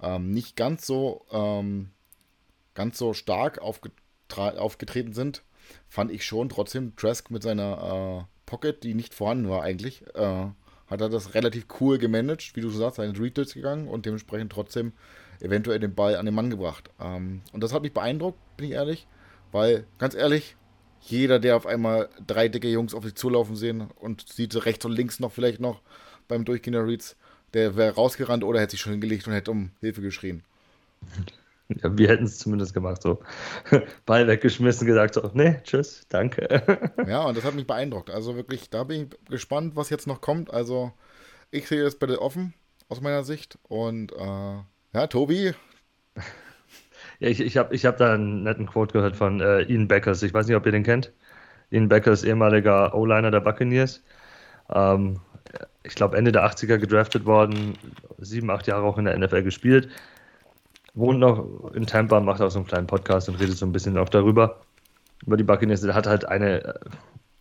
ähm, nicht ganz so ähm, ganz so stark aufgetreten sind, fand ich schon trotzdem Trask mit seiner äh, Pocket, die nicht vorhanden war eigentlich, äh, hat er das relativ cool gemanagt, wie du sagst, seine Read gegangen und dementsprechend trotzdem eventuell den Ball an den Mann gebracht. Ähm, und das hat mich beeindruckt, bin ich ehrlich, weil ganz ehrlich, jeder, der auf einmal drei dicke Jungs auf sich zulaufen sehen und sieht rechts und links noch vielleicht noch beim Durchgehen der Reads, der wäre rausgerannt oder hätte sich schon hingelegt und hätte um Hilfe geschrien. Ja, wir hätten es zumindest gemacht, so. (laughs) Ball weggeschmissen, gesagt so, nee, tschüss, danke. (laughs) ja, und das hat mich beeindruckt. Also wirklich, da bin ich gespannt, was jetzt noch kommt. Also, ich sehe das bitte offen, aus meiner Sicht. Und, äh, ja, Tobi. Ja, ich, ich habe ich hab da einen netten Quote gehört von äh, Ian Beckers. Ich weiß nicht, ob ihr den kennt. Ian Beckers, ehemaliger O-Liner der Buccaneers. Ähm, ich glaube, Ende der 80er gedraftet worden, sieben, acht Jahre auch in der NFL gespielt wohnt noch in Tampa, macht auch so einen kleinen Podcast und redet so ein bisschen auch darüber, über die Buccaneers. Der hat halt eine äh,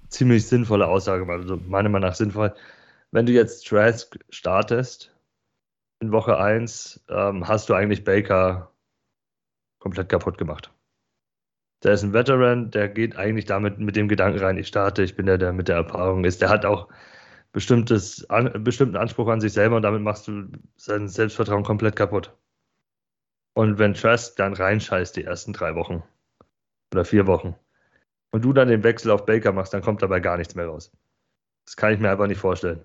ziemlich sinnvolle Aussage also meiner Meinung nach sinnvoll. Wenn du jetzt Trask startest in Woche 1, ähm, hast du eigentlich Baker komplett kaputt gemacht. Der ist ein Veteran, der geht eigentlich damit mit dem Gedanken rein, ich starte, ich bin der, der mit der Erfahrung ist. Der hat auch bestimmtes, an, bestimmten Anspruch an sich selber und damit machst du sein Selbstvertrauen komplett kaputt. Und wenn Trask dann reinscheißt die ersten drei Wochen oder vier Wochen und du dann den Wechsel auf Baker machst, dann kommt dabei gar nichts mehr raus. Das kann ich mir einfach nicht vorstellen.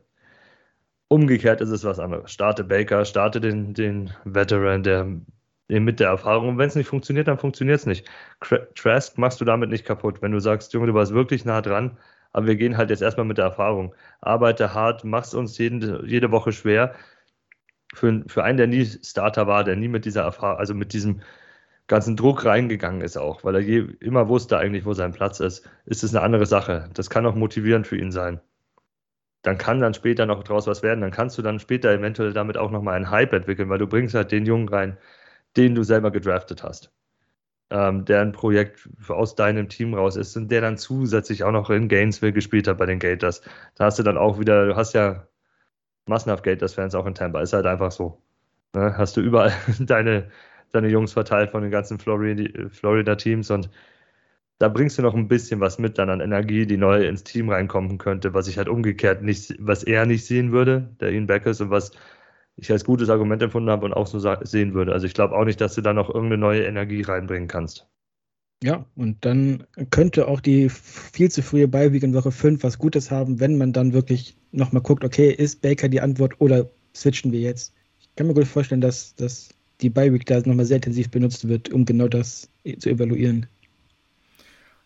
Umgekehrt ist es was anderes. Starte Baker, starte den, den Veteran, der mit der Erfahrung. Und wenn es nicht funktioniert, dann funktioniert es nicht. Trask machst du damit nicht kaputt. Wenn du sagst, Junge, du warst wirklich nah dran, aber wir gehen halt jetzt erstmal mit der Erfahrung. Arbeite hart, mach's uns jeden, jede Woche schwer. Für, für einen, der nie Starter war, der nie mit dieser Erfahrung, also mit diesem ganzen Druck reingegangen ist auch, weil er je, immer wusste eigentlich, wo sein Platz ist, ist es eine andere Sache. Das kann auch motivierend für ihn sein dann kann dann später noch draus was werden. Dann kannst du dann später eventuell damit auch nochmal einen Hype entwickeln, weil du bringst halt den Jungen rein, den du selber gedraftet hast. Ähm, der ein Projekt aus deinem Team raus ist und der dann zusätzlich auch noch in Gainesville gespielt hat bei den Gators. Da hast du dann auch wieder, du hast ja massenhaft Gators-Fans auch in Tampa, ist halt einfach so. Ne? Hast du überall (laughs) deine, deine Jungs verteilt von den ganzen Florida-Teams und da bringst du noch ein bisschen was mit dann an Energie, die neu ins Team reinkommen könnte, was ich halt umgekehrt nicht, was er nicht sehen würde, der Ian Beckers und was ich als gutes Argument empfunden habe und auch so sehen würde. Also ich glaube auch nicht, dass du da noch irgendeine neue Energie reinbringen kannst. Ja, und dann könnte auch die viel zu frühe Beiweek in Woche 5 was Gutes haben, wenn man dann wirklich nochmal guckt, okay, ist Baker die Antwort oder switchen wir jetzt? Ich kann mir gut vorstellen, dass, dass die Beiweek da nochmal sehr intensiv benutzt wird, um genau das zu evaluieren.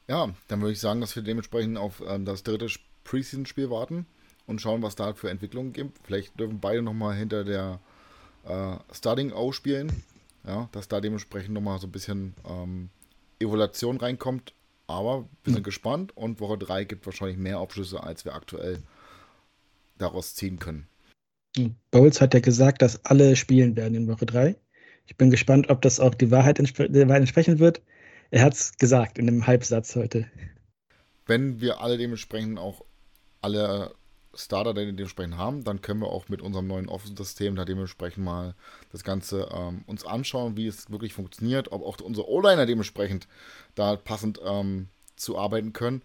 Ja, dann würde ich sagen, dass wir dementsprechend auf äh, das dritte Preseason-Spiel warten und schauen, was da für Entwicklungen gibt. Vielleicht dürfen beide nochmal hinter der äh, Starting O spielen. Ja, dass da dementsprechend nochmal so ein bisschen ähm, Evaluation reinkommt. Aber wir sind mhm. gespannt und Woche 3 gibt wahrscheinlich mehr Aufschlüsse, als wir aktuell daraus ziehen können. Bowles hat ja gesagt, dass alle spielen werden in Woche 3. Ich bin gespannt, ob das auch die Wahrheit, entspre der Wahrheit entsprechen wird. Er hat es gesagt in einem Halbsatz heute. Wenn wir alle dementsprechend auch alle Starter dementsprechend haben, dann können wir auch mit unserem neuen Office-System da dementsprechend mal das Ganze ähm, uns anschauen, wie es wirklich funktioniert, ob auch unsere O-Liner dementsprechend da passend ähm, zu arbeiten können.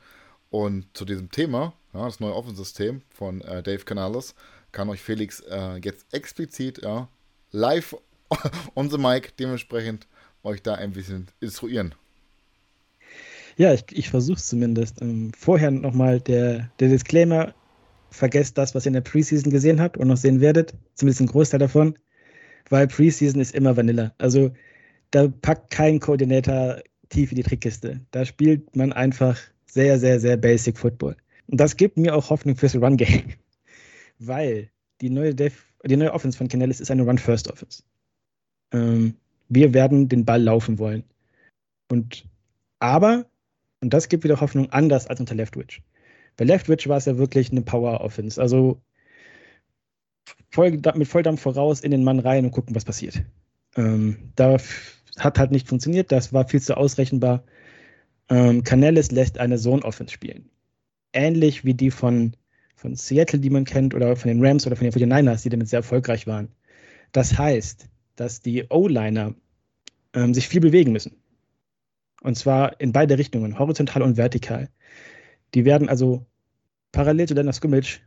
Und zu diesem Thema, ja, das neue Office-System von äh, Dave Canales, kann euch Felix äh, jetzt explizit ja, live (laughs) on the mic dementsprechend euch da ein bisschen instruieren. Ja, ich, ich versuche es zumindest. Ähm, vorher nochmal der, der Disclaimer: Vergesst das, was ihr in der Preseason gesehen habt und noch sehen werdet. Zumindest ein Großteil davon. Weil Preseason ist immer Vanilla. Also da packt kein Koordinator tief in die Trickkiste. Da spielt man einfach sehr, sehr, sehr basic Football. Und das gibt mir auch Hoffnung fürs Run-Game. (laughs) Weil die neue, Def die neue Offense von Canellis ist eine Run-First-Offense. Ähm, wir werden den Ball laufen wollen. Und aber und das gibt wieder Hoffnung, anders als unter Leftwich. Bei Leftwich war es ja wirklich eine Power-Offense. Also voll, mit Volldampf voraus in den Mann rein und gucken, was passiert. Ähm, da hat halt nicht funktioniert, das war viel zu ausrechenbar. Ähm, Canellis lässt eine Zone-Offense spielen. Ähnlich wie die von, von Seattle, die man kennt, oder von den Rams oder von den 49ers, die damit sehr erfolgreich waren. Das heißt, dass die O-Liner ähm, sich viel bewegen müssen. Und zwar in beide Richtungen, horizontal und vertikal. Die werden also parallel zu deiner Scrimmage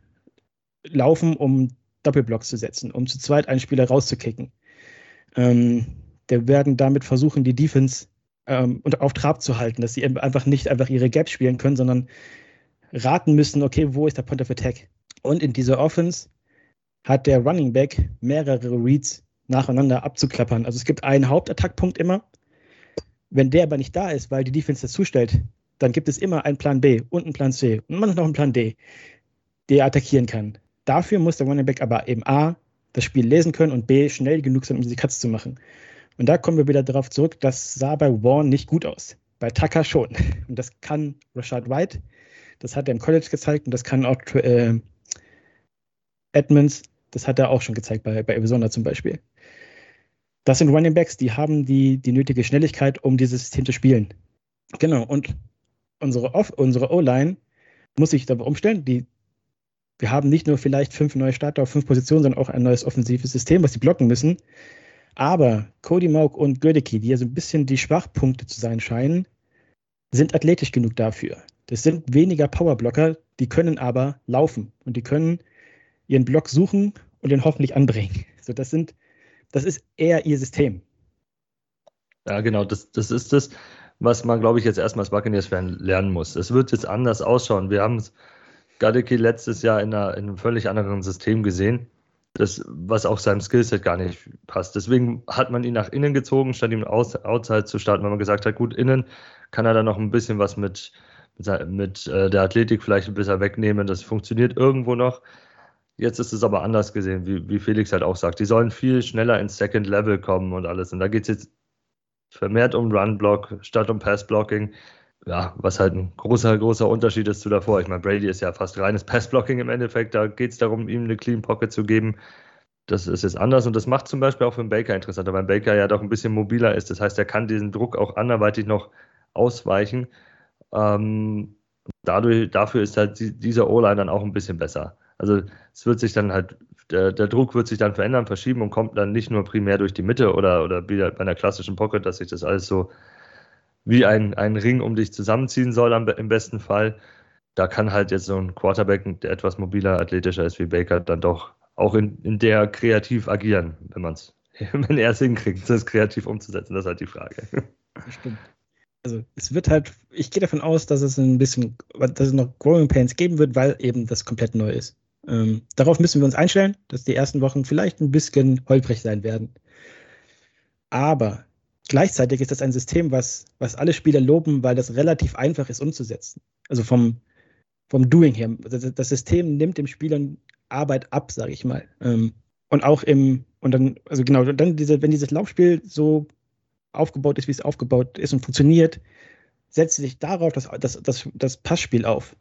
laufen, um Doppelblocks zu setzen, um zu zweit einen Spieler rauszukicken. Ähm, der werden damit versuchen, die Defense ähm, auf Trab zu halten, dass sie einfach nicht einfach ihre Gaps spielen können, sondern raten müssen, okay, wo ist der Point of Attack? Und in dieser Offense hat der Running Back mehrere Reads nacheinander abzuklappern. Also es gibt einen Hauptattackpunkt immer, wenn der aber nicht da ist, weil die Defense das zustellt, dann gibt es immer einen Plan B und einen Plan C und manchmal noch einen Plan D, der attackieren kann. Dafür muss der Running Back aber eben A, das Spiel lesen können und B, schnell genug sein, um diese Cuts zu machen. Und da kommen wir wieder darauf zurück, das sah bei Warren nicht gut aus. Bei Tucker schon. (laughs) Und das kann Rashad White, das hat er im College gezeigt und das kann auch äh, Edmonds, das hat er auch schon gezeigt bei, bei Arizona zum Beispiel. Das sind Running Backs, die haben die, die nötige Schnelligkeit, um dieses System zu spielen. Genau, und unsere, unsere O-Line muss sich dabei umstellen. Die, wir haben nicht nur vielleicht fünf neue Starter auf fünf Positionen, sondern auch ein neues offensives System, was sie blocken müssen. Aber Cody Mauk und Gödecki, die ja so ein bisschen die Schwachpunkte zu sein scheinen, sind athletisch genug dafür. Das sind weniger Powerblocker, die können aber laufen und die können ihren Block suchen und den hoffentlich anbringen. (laughs) So, das sind das ist eher ihr System. Ja, genau, das, das ist das, was man, glaube ich, jetzt erstmal als Buccaneers-Fan lernen muss. Es wird jetzt anders ausschauen. Wir haben Gadecki letztes Jahr in, einer, in, einem völlig anderen System gesehen. das, was auch seinem Skillset gar nicht passt. Deswegen hat man ihn nach innen gezogen, statt ihm aus, outside zu starten, weil man gesagt hat, gut, innen kann er dann noch ein bisschen was mit, mit, mit äh, der Athletik vielleicht ein bisschen wegnehmen. Das funktioniert irgendwo noch. Jetzt ist es aber anders gesehen, wie, wie Felix halt auch sagt. Die sollen viel schneller ins Second Level kommen und alles. Und da geht es jetzt vermehrt um Run-Block statt um Pass-Blocking ja, was halt ein großer, großer Unterschied ist zu davor. Ich meine, Brady ist ja fast reines Passblocking im Endeffekt. Da geht es darum, ihm eine Clean Pocket zu geben. Das ist jetzt anders und das macht zum Beispiel auch für den Baker interessanter, weil Baker ja doch ein bisschen mobiler ist. Das heißt, er kann diesen Druck auch anderweitig noch ausweichen. Ähm, dadurch, dafür ist halt die, dieser O-Line dann auch ein bisschen besser. Also es wird sich dann halt, der, der, Druck wird sich dann verändern, verschieben und kommt dann nicht nur primär durch die Mitte oder, oder wieder bei einer klassischen Pocket, dass sich das alles so wie ein, ein Ring um dich zusammenziehen soll am, im besten Fall. Da kann halt jetzt so ein Quarterback, der etwas mobiler, athletischer ist wie Baker, dann doch auch in, in der kreativ agieren, wenn man es, (laughs) wenn er es hinkriegt, das kreativ umzusetzen. Das ist halt die Frage. Das stimmt. Also es wird halt, ich gehe davon aus, dass es ein bisschen, dass es noch Growing Pains geben wird, weil eben das komplett neu ist. Ähm, darauf müssen wir uns einstellen, dass die ersten Wochen vielleicht ein bisschen holprig sein werden. Aber Gleichzeitig ist das ein System, was, was alle Spieler loben, weil das relativ einfach ist umzusetzen. Also vom, vom Doing her. Das, System nimmt dem Spielern Arbeit ab, sage ich mal. Ähm, und auch im, und dann, also genau, dann diese, wenn dieses Laufspiel so aufgebaut ist, wie es aufgebaut ist und funktioniert, setzt sich darauf das, das, das, das Passspiel auf.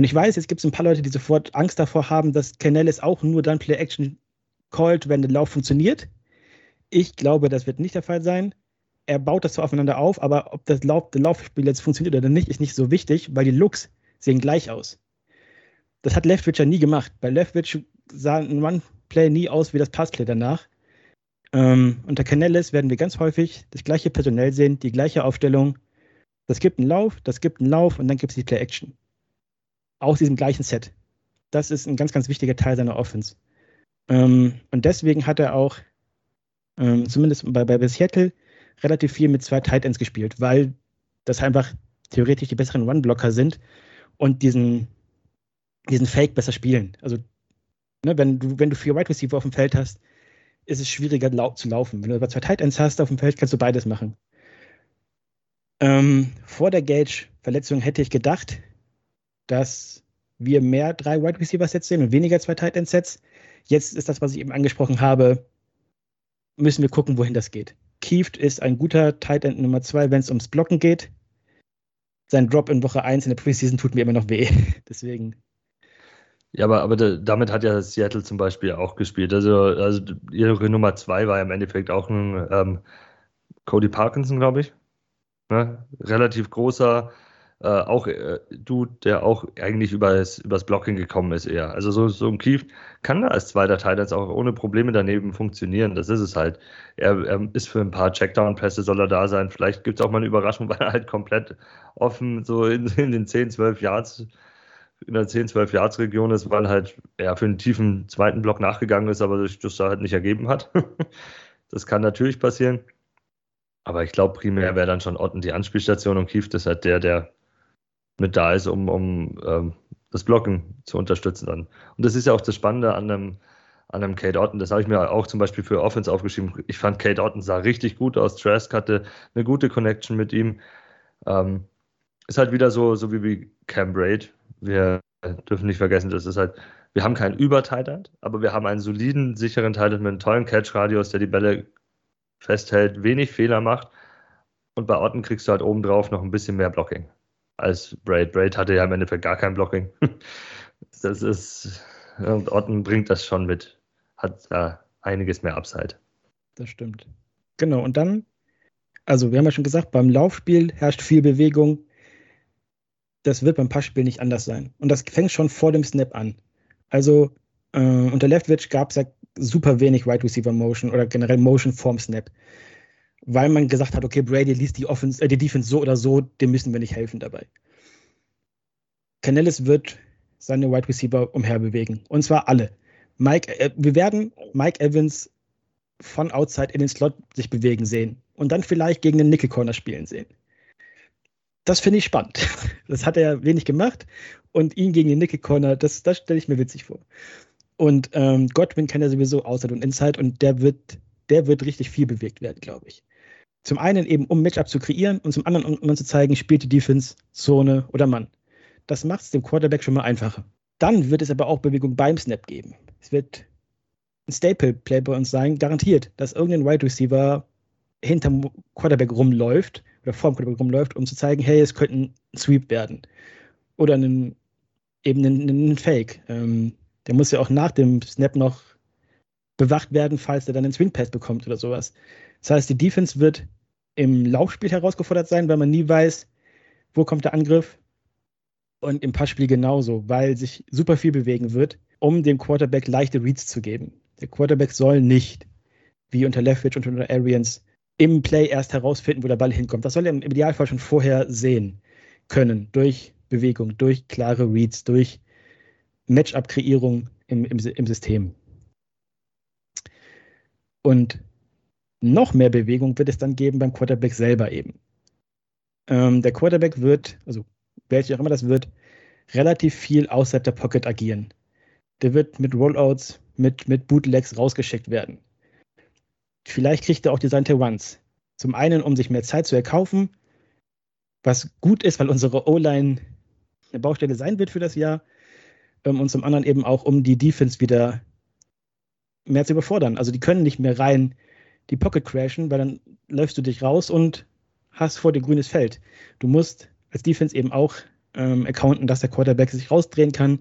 Und ich weiß, jetzt gibt es ein paar Leute, die sofort Angst davor haben, dass Canellis auch nur dann Play-Action callt, wenn der Lauf funktioniert. Ich glaube, das wird nicht der Fall sein. Er baut das zwar aufeinander auf, aber ob das Lauf, das Laufspiel jetzt funktioniert oder nicht, ist nicht so wichtig, weil die Looks sehen gleich aus. Das hat Leftwich ja nie gemacht. Bei Leftwich sah ein One-Play nie aus wie das Passplay danach. Ähm, unter Canellis werden wir ganz häufig das gleiche Personell sehen, die gleiche Aufstellung. Das gibt einen Lauf, das gibt einen Lauf und dann gibt es die Play-Action. Aus diesem gleichen Set. Das ist ein ganz, ganz wichtiger Teil seiner Offense. Ähm, und deswegen hat er auch ähm, zumindest bei, bei Seattle, relativ viel mit zwei Tight Ends gespielt, weil das einfach theoretisch die besseren One-Blocker sind und diesen, diesen Fake besser spielen. Also, ne, wenn, du, wenn du vier Wide Receiver auf dem Feld hast, ist es schwieriger lau zu laufen. Wenn du aber zwei Tight Ends hast auf dem Feld, kannst du beides machen. Ähm, vor der Gage-Verletzung hätte ich gedacht, dass wir mehr drei Wide Receiver Sets sehen und weniger zwei Tight End Sets. Jetzt ist das, was ich eben angesprochen habe, müssen wir gucken, wohin das geht. Kieft ist ein guter Tight End Nummer 2, wenn es ums Blocken geht. Sein Drop in Woche 1 in der Preseason tut mir immer noch weh. (laughs) Deswegen. Ja, aber, aber damit hat ja Seattle zum Beispiel auch gespielt. Also, also ihre Nummer 2 war im Endeffekt auch ein ähm, Cody Parkinson, glaube ich. Ne? Relativ großer, äh, auch äh, Dude, der auch eigentlich übers, übers Blocking gekommen ist eher. Also so, so ein Kief kann da als zweiter Teil jetzt auch ohne Probleme daneben funktionieren. Das ist es halt. Er, er ist für ein paar Checkdown-Pässe, soll er da sein. Vielleicht gibt es auch mal eine Überraschung, (laughs) weil er halt komplett offen so in, in den 10, 12 Yards in der 10, 12 Yards Region ist, weil halt er für einen tiefen zweiten Block nachgegangen ist, aber sich das da halt nicht ergeben hat. (laughs) das kann natürlich passieren. Aber ich glaube, primär wäre dann schon Otten die Anspielstation und Kieft ist halt der, der mit da ist, um, um ähm, das Blocken zu unterstützen dann. Und das ist ja auch das Spannende an einem, an einem Kate Otten. Das habe ich mir auch zum Beispiel für Offense aufgeschrieben. Ich fand Kate Otten sah richtig gut aus. Trask hatte eine gute Connection mit ihm. Ähm, ist halt wieder so, so wie, wie Cam Braid. Wir dürfen nicht vergessen, das ist halt, wir haben keinen über aber wir haben einen soliden, sicheren Titan mit einem tollen Catch-Radius, der die Bälle festhält, wenig Fehler macht. Und bei Otten kriegst du halt obendrauf noch ein bisschen mehr Blocking als Braid. Braid hatte ja im Endeffekt gar kein Blocking. (laughs) Das ist, und Otten bringt das schon mit. Hat da einiges mehr Upside. Das stimmt. Genau, und dann, also wir haben ja schon gesagt, beim Laufspiel herrscht viel Bewegung. Das wird beim Passspiel nicht anders sein. Und das fängt schon vor dem Snap an. Also äh, unter Leftwich gab es ja super wenig Wide Receiver Motion oder generell Motion vorm Snap weil man gesagt hat, okay, Brady liest die, Offense, äh, die Defense so oder so, dem müssen wir nicht helfen dabei. Canellis wird seine Wide Receiver umherbewegen. Und zwar alle. Mike, äh, wir werden Mike Evans von outside in den Slot sich bewegen sehen und dann vielleicht gegen den Nickel Corner spielen sehen. Das finde ich spannend. (laughs) Das hat er wenig gemacht und ihn gegen den Nickel Corner, das, das stelle ich mir witzig vor. Und ähm, Godwin kann ja sowieso Outside und Inside und der wird, der wird richtig viel bewegt werden, glaube ich. Zum einen eben, um Matchup zu kreieren und zum anderen, um, zu zeigen, spielt die Defense Zone oder Mann. Das macht es dem Quarterback schon mal einfacher. Dann wird es aber auch Bewegung beim Snap geben. Es wird ein Staple-Play bei uns sein, garantiert, dass irgendein Wide Receiver hinterm Quarterback rumläuft oder vorm Quarterback rumläuft, um zu zeigen, hey, es könnte ein Sweep werden. Oder einen, eben einen Fake. Ähm, der muss ja auch nach dem Snap noch bewacht werden, falls er dann einen Swing Pass bekommt oder sowas. Das heißt, die Defense wird im Laufspiel herausgefordert sein, weil man nie weiß, wo kommt der Angriff. Und im Passspiel genauso, weil sich super viel bewegen wird, um dem Quarterback leichte Reads zu geben. Der Quarterback soll nicht, wie unter Leftwich und unter Arians, im Play erst herausfinden, wo der Ball hinkommt. Das soll er im Idealfall schon vorher sehen können, durch Bewegung, durch klare Reads, durch Matchup-Kreierung im, im, im System. Und noch mehr Bewegung wird es dann geben beim Quarterback selber eben. Ähm, der Quarterback wird, also welcher auch immer das wird, relativ viel außerhalb der Pocket agieren. Der wird mit Rollouts, mit, mit Bootlegs rausgeschickt werden. Vielleicht kriegt er auch die Seite Ones. Zum einen, um sich mehr Zeit zu erkaufen, was gut ist, weil unsere O-Line eine Baustelle sein wird für das Jahr. Ähm, und zum anderen eben auch, um die Defense wieder mehr zu überfordern. Also die können nicht mehr rein die Pocket crashen, weil dann läufst du dich raus und hast vor dir grünes Feld. Du musst als Defense eben auch ähm, accounten, dass der Quarterback sich rausdrehen kann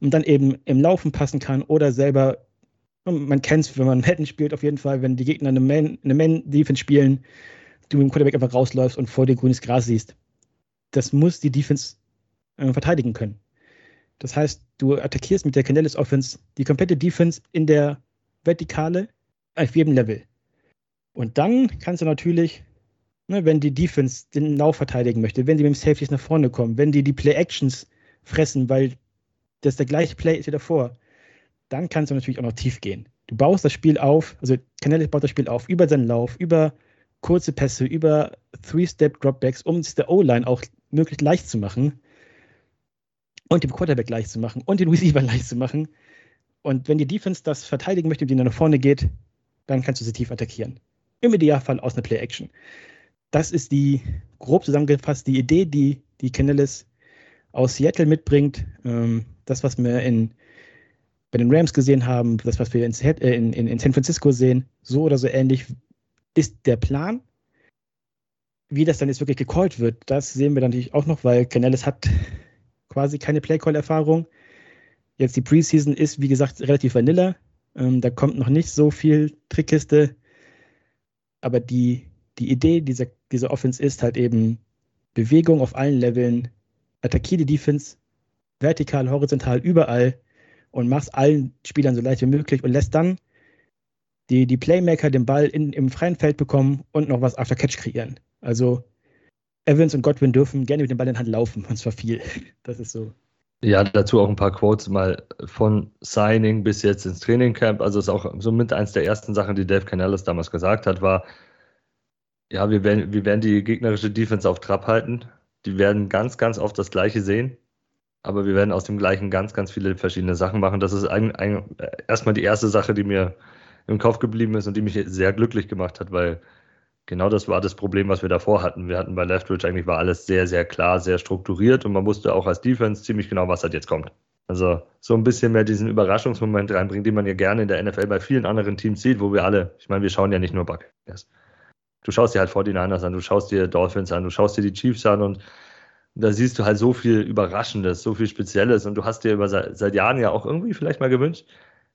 und dann eben im Laufen passen kann oder selber, man kennt es, wenn man Madden spielt, auf jeden Fall, wenn die Gegner eine Man-Defense Man spielen, du mit dem Quarterback einfach rausläufst und vor dir grünes Gras siehst. Das muss die Defense äh, verteidigen können. Das heißt, du attackierst mit der Canellis Offense die komplette Defense in der Vertikale auf jedem Level. Und dann kannst du natürlich, ne, wenn die Defense den Lauf verteidigen möchte, wenn die mit dem Safeties nach vorne kommen, wenn die die Play-Actions fressen, weil das der gleiche Play ist wie davor, dann kannst du natürlich auch noch tief gehen. Du baust das Spiel auf, also Canellis baut das Spiel auf über seinen Lauf, über kurze Pässe, über Three-Step-Dropbacks, um es der O-Line auch möglichst leicht zu machen und dem Quarterback leicht zu machen und den Receiver (laughs) leicht zu machen. Und wenn die Defense das verteidigen möchte, die nach vorne geht, dann kannst du sie tief attackieren. Im Idealfall aus einer Play-Action. Das ist die, grob zusammengefasst, die Idee, die die Canellis aus Seattle mitbringt. Ähm, das, was wir in, bei den Rams gesehen haben, das, was wir in, äh, in, in, in San Francisco sehen, so oder so ähnlich, ist der Plan. Wie das dann jetzt wirklich gecallt wird, das sehen wir dann natürlich auch noch, weil Canellis hat quasi keine Play-Call-Erfahrung. Jetzt die Preseason ist, wie gesagt, relativ vanilla. Ähm, da kommt noch nicht so viel Trickkiste aber die, die Idee dieser, dieser Offense ist halt eben Bewegung auf allen Leveln, attackiere die Defense vertikal, horizontal, überall und mach's allen Spielern so leicht wie möglich und lässt dann die, die Playmaker den Ball in, im freien Feld bekommen und noch was After Catch kreieren. Also Evans und Godwin dürfen gerne mit dem Ball in der Hand laufen, (laughs) und zwar viel. Das ist so. Ja, dazu auch ein paar Quotes mal von Signing bis jetzt ins Trainingcamp. Also ist auch somit eins der ersten Sachen, die Dave Canellis damals gesagt hat, war, ja, wir werden, wir werden die gegnerische Defense auf Trab halten. Die werden ganz, ganz oft das Gleiche sehen. Aber wir werden aus dem Gleichen ganz, ganz viele verschiedene Sachen machen. Das ist ein, ein, erstmal die erste Sache, die mir im Kopf geblieben ist und die mich sehr glücklich gemacht hat, weil genau das war das Problem, was wir davor hatten. Wir hatten bei Leftwich eigentlich war alles sehr, sehr klar, sehr strukturiert und man wusste auch als Defense ziemlich genau, was halt jetzt kommt. Also so ein bisschen mehr diesen Überraschungsmoment reinbringen, den man ja gerne in der NFL bei vielen anderen Teams sieht, wo wir alle, ich meine, wir schauen ja nicht nur Buccaneers. Du schaust dir halt 49ers an, du schaust dir Dolphins an, du schaust dir die Chiefs an und da siehst du halt so viel Überraschendes, so viel Spezielles und du hast dir über seit Jahren ja auch irgendwie vielleicht mal gewünscht,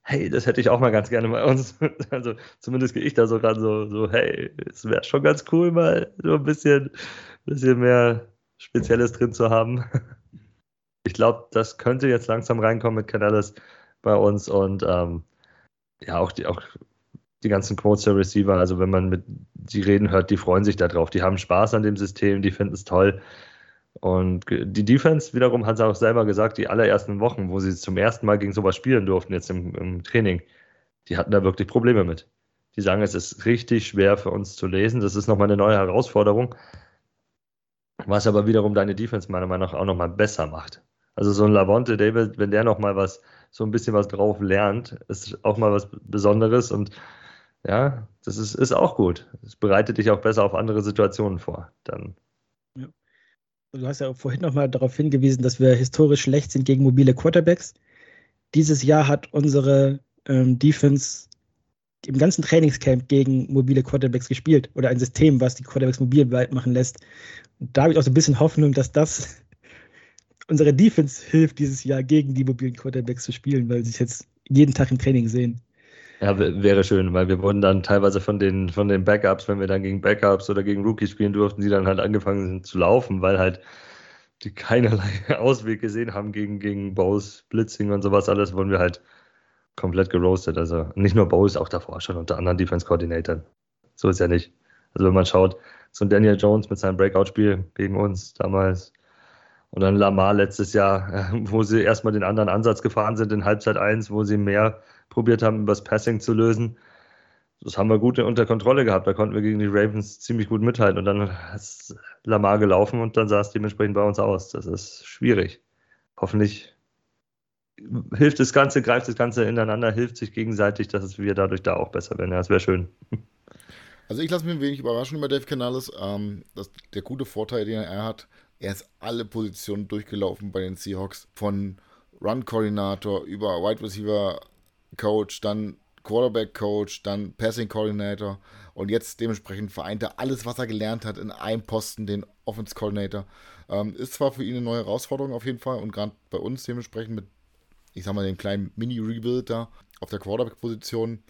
hey, das hätte ich auch mal ganz gerne bei uns. (laughs) Also zumindest gehe ich da so ran, so, so hey, es wäre schon ganz cool, mal so ein bisschen, bisschen mehr Spezielles drin zu haben. (laughs) Ich glaube, das könnte jetzt langsam reinkommen mit Canales bei uns und ähm, ja, auch die, auch die ganzen Quotes der Receiver, also wenn man mit die reden hört, die freuen sich darauf, die haben Spaß an dem System, die finden es toll. Und die Defense wiederum hat es auch selber gesagt, die allerersten Wochen, wo sie zum ersten Mal gegen sowas spielen durften, jetzt im, im Training, die hatten da wirklich Probleme mit. Die sagen, es ist richtig schwer für uns zu lesen. Das ist nochmal eine neue Herausforderung, was aber wiederum deine Defense meiner Meinung nach auch nochmal besser macht. Also so ein Lavonte David, wenn der nochmal was so ein bisschen was drauf lernt, ist auch mal was Besonderes und ja, das ist, ist auch gut. Es bereitet dich auch besser auf andere Situationen vor. Dann. Ja. Du hast ja vorhin nochmal darauf hingewiesen, dass wir historisch schlecht sind gegen mobile Quarterbacks. Dieses Jahr hat unsere ähm, Defense im ganzen Trainingscamp gegen mobile Quarterbacks gespielt oder ein System, was die Quarterbacks mobil machen lässt. Und da habe ich auch so ein bisschen Hoffnung, dass das (laughs) unsere Defense hilft, dieses Jahr gegen die mobilen Quarterbacks zu spielen, weil sie es jetzt jeden Tag im Training sehen. Ja, wäre schön, weil wir wurden dann teilweise von den, von den Backups, wenn wir dann gegen Backups oder gegen Rookies spielen durften, die dann halt angefangen sind zu laufen, weil halt die keinerlei (laughs) Ausweg gesehen haben gegen, gegen Bowes, Blitzing und sowas alles, wurden wir halt komplett geroastet. Also nicht nur Bowles, auch davor schon unter anderen Defense Coordinatoren. So ist ja nicht. Also wenn man schaut, so ein Daniel Jones mit seinem Breakout-Spiel gegen uns damals, und dann Lamar letztes Jahr, (laughs) wo sie erstmal den anderen Ansatz gefahren sind in Halbzeit 1, wo sie mehr probiert haben, übers Passing zu lösen. Das haben wir gut unter Kontrolle gehabt. Da konnten wir gegen die Ravens ziemlich gut mithalten. Und dann ist Lamar gelaufen und dann sah es dementsprechend bei uns aus. Das ist schwierig. Hoffentlich hilft das Ganze, greift das Ganze ineinander, hilft sich gegenseitig, dass wir dadurch da auch besser werden. Ja, das wäre schön. (laughs) Also ich lasse mich ein wenig überraschen über Dave Canales. Ähm, das, der gute Vorteil, den er hat, er ist alle Positionen durchgelaufen bei den Seahawks. Von Run-Koordinator über Wide Receiver Coach, dann Quarterback Coach, dann Passing Coordinator und jetzt dementsprechend vereint er alles, was er gelernt hat, in einem Posten, den Offense Coordinator. Ähm, ist zwar für ihn eine neue Herausforderung auf jeden Fall und gerade bei uns dementsprechend mit, ich sag mal, dem kleinen Mini-Rebuild da auf der Quarterback-Position.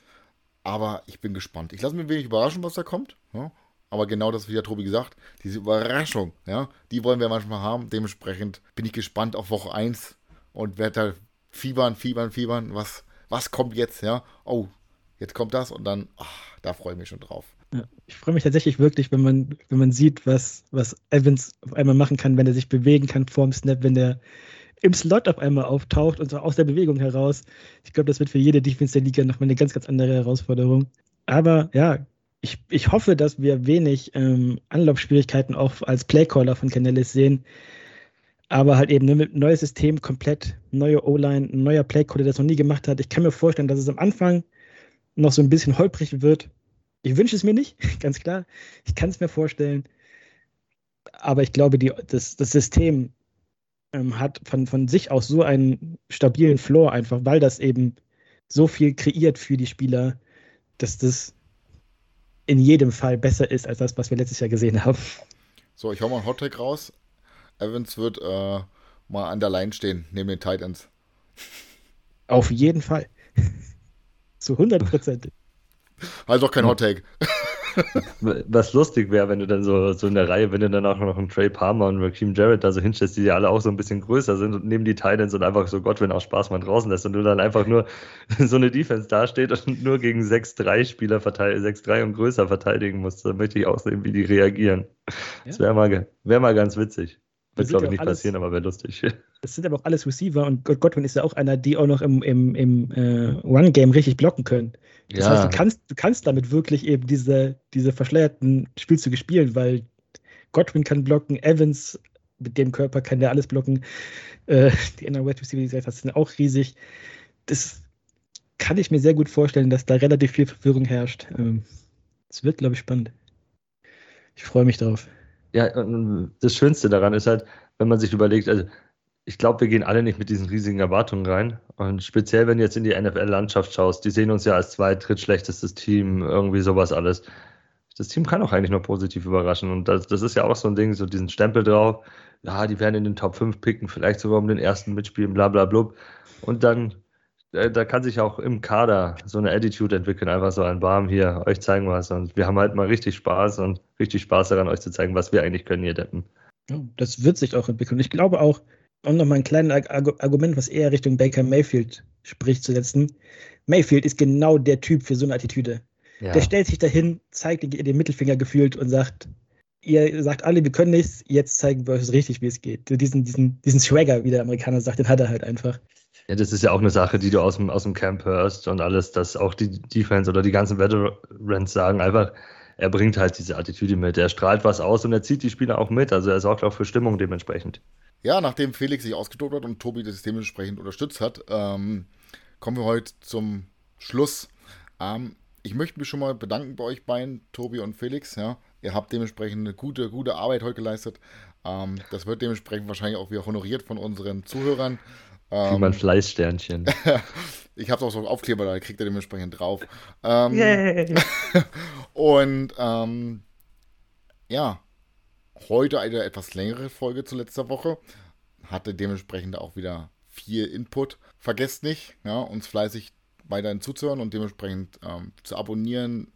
Aber ich bin gespannt. Ich lasse mich ein wenig überraschen, was da kommt. Ja? Aber genau das, wie der Tobi gesagt, diese Überraschung, ja, die wollen wir manchmal haben. Dementsprechend bin ich gespannt auf Woche 1 und werde da fiebern, fiebern, fiebern. Was, was kommt jetzt, ja? Oh, jetzt kommt das und dann, ach, da freue ich mich schon drauf. Ja, ich freue mich tatsächlich wirklich, wenn man, wenn man sieht, was, was Evans auf einmal machen kann, wenn er sich bewegen kann vorm Snap, wenn er im Slot auf einmal auftaucht und zwar aus der Bewegung heraus. Ich glaube, das wird für jede Defense der Liga nochmal eine ganz, ganz andere Herausforderung. Aber ja, ich, ich hoffe, dass wir wenig ähm, Anlaufschwierigkeiten auch als Playcaller von Canellis sehen. Aber halt eben ne, neues System, komplett neue O-Line, neuer Playcaller, der das noch nie gemacht hat. Ich kann mir vorstellen, dass es am Anfang noch so ein bisschen holprig wird. Ich wünsche es mir nicht, (laughs) ganz klar. Ich kann es mir vorstellen. Aber ich glaube, die, das, das System ähm, hat von, von sich aus so einen stabilen Floor, einfach weil das eben so viel kreiert für die Spieler, dass das in jedem Fall besser ist als das, was wir letztes Jahr gesehen haben. So, ich hau mal einen Hottag raus. Evans wird äh, mal an der Line stehen, neben den Titans. Auf jeden Fall. (laughs) Zu 100 Prozent. Also doch kein Hottag. (laughs) Was lustig wäre, wenn du dann so, so in der Reihe, wenn du dann auch noch einen Trey Palmer und Raheem Jarrett da so hinstellst, die ja alle auch so ein bisschen größer sind und neben die Titans und einfach so Gott, wenn auch Spaß mal draußen lässt und du dann einfach nur (laughs) so eine Defense dasteht und nur gegen 6-3 Spieler 6-3 und größer verteidigen musst, dann möchte ich auch sehen, wie die reagieren. Ja. Das wäre mal, wär mal ganz witzig. Wird, glaube ich, nicht alles, passieren, aber wäre lustig. (laughs) Das sind aber auch alles Receiver und Godwin ist ja auch einer, die auch noch im, im, im äh, Run-Game richtig blocken können. Das ja. heißt, du kannst, du kannst damit wirklich eben diese, diese verschleierten Spielzüge spielen, weil Godwin kann blocken, Evans mit dem Körper kann der alles blocken. Äh, die anderen Wide Receiver, die gesagt hast, sind auch riesig. Das kann ich mir sehr gut vorstellen, dass da relativ viel Verwirrung herrscht. Es ähm, wird, glaube ich, spannend. Ich freue mich drauf. Ja, das Schönste daran ist halt, wenn man sich überlegt, also ich glaube, wir gehen alle nicht mit diesen riesigen Erwartungen rein. Und speziell, wenn du jetzt in die NFL-Landschaft schaust, die sehen uns ja als zweit, drittschlechtestes Team, irgendwie sowas alles. Das Team kann auch eigentlich nur positiv überraschen. Und das, das ist ja auch so ein Ding, so diesen Stempel drauf. Ja, die werden in den Top 5 picken, vielleicht sogar um den ersten mitspielen, bla bla blub. Und dann, da kann sich auch im Kader so eine Attitude entwickeln, einfach so ein Barm hier, euch zeigen was. Und wir haben halt mal richtig Spaß und richtig Spaß daran, euch zu zeigen, was wir eigentlich können, ihr Deppen. Das wird sich auch entwickeln. Ich glaube auch, um nochmal ein kleines Argument, was eher Richtung Baker Mayfield spricht, zu setzen. Mayfield ist genau der Typ für so eine Attitüde. Ja. Der stellt sich dahin, zeigt den, den Mittelfinger gefühlt und sagt, ihr sagt alle, wir können nichts, jetzt zeigen wir euch richtig, wie es geht. Diesen, diesen, diesen Swagger, wie der Amerikaner sagt, den hat er halt einfach. Ja, das ist ja auch eine Sache, die du aus dem, aus dem Camp hörst und alles, dass auch die Defense oder die ganzen Veterans sagen einfach, er bringt halt diese Attitüde mit. Er strahlt was aus und er zieht die Spieler auch mit. Also er sorgt auch für Stimmung dementsprechend. Ja, nachdem Felix sich ausgetobt hat und Tobi das dementsprechend unterstützt hat, ähm, kommen wir heute zum Schluss. Ähm, ich möchte mich schon mal bedanken bei euch beiden, Tobi und Felix. Ja. Ihr habt dementsprechend eine gute, gute Arbeit heute geleistet. Ähm, das wird dementsprechend wahrscheinlich auch wieder honoriert von unseren Zuhörern. Ähm, Wie mein Fleißsternchen. (laughs) ich habe auch so Aufkleber, da kriegt ihr dementsprechend drauf. Ähm, Yay! (laughs) und ähm, ja, heute eine etwas längere Folge zu letzter Woche. Hatte dementsprechend auch wieder viel Input. Vergesst nicht, ja, uns fleißig weiterhin zuzuhören und dementsprechend ähm, zu abonnieren.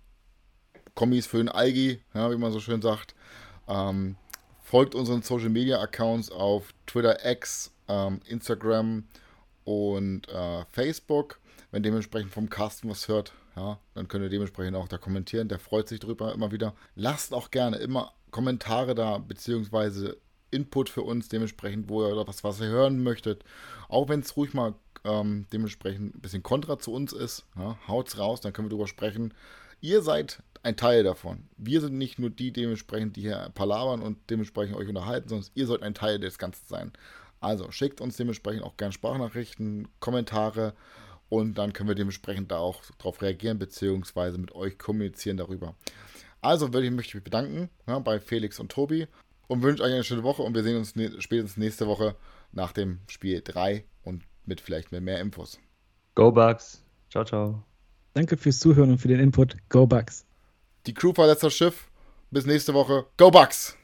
Kommis für den Algi, ja, wie man so schön sagt. Ähm, folgt unseren Social Media Accounts auf Twitter X, ähm, Instagram und äh, Facebook. Wenn dementsprechend vom Carsten was hört, ja, dann könnt ihr dementsprechend auch da kommentieren. Der freut sich drüber immer wieder. Lasst auch gerne immer Kommentare da, beziehungsweise Input für uns dementsprechend, wo ihr was, was ihr hören möchtet. Auch wenn es ruhig mal ähm, dementsprechend ein bisschen kontra zu uns ist, ja, haut's raus, dann können wir drüber sprechen. Ihr seid ein Teil davon. Wir sind nicht nur die dementsprechend, die hier palabern und dementsprechend euch unterhalten, sondern ihr sollt ein Teil des Ganzen sein. Also schickt uns dementsprechend auch gerne Sprachnachrichten, Kommentare und dann können wir dementsprechend da auch darauf reagieren, beziehungsweise mit euch kommunizieren darüber. Also würde ich mich bedanken ja, bei Felix und Tobi und wünsche euch eine schöne Woche und wir sehen uns ne spätestens nächste Woche nach dem Spiel 3 und mit vielleicht mehr, mehr Infos. Go Bugs. Ciao, ciao. Danke fürs Zuhören und für den Input. Go Bugs. Die Crew verlässt das Schiff. Bis nächste Woche. Go Bugs!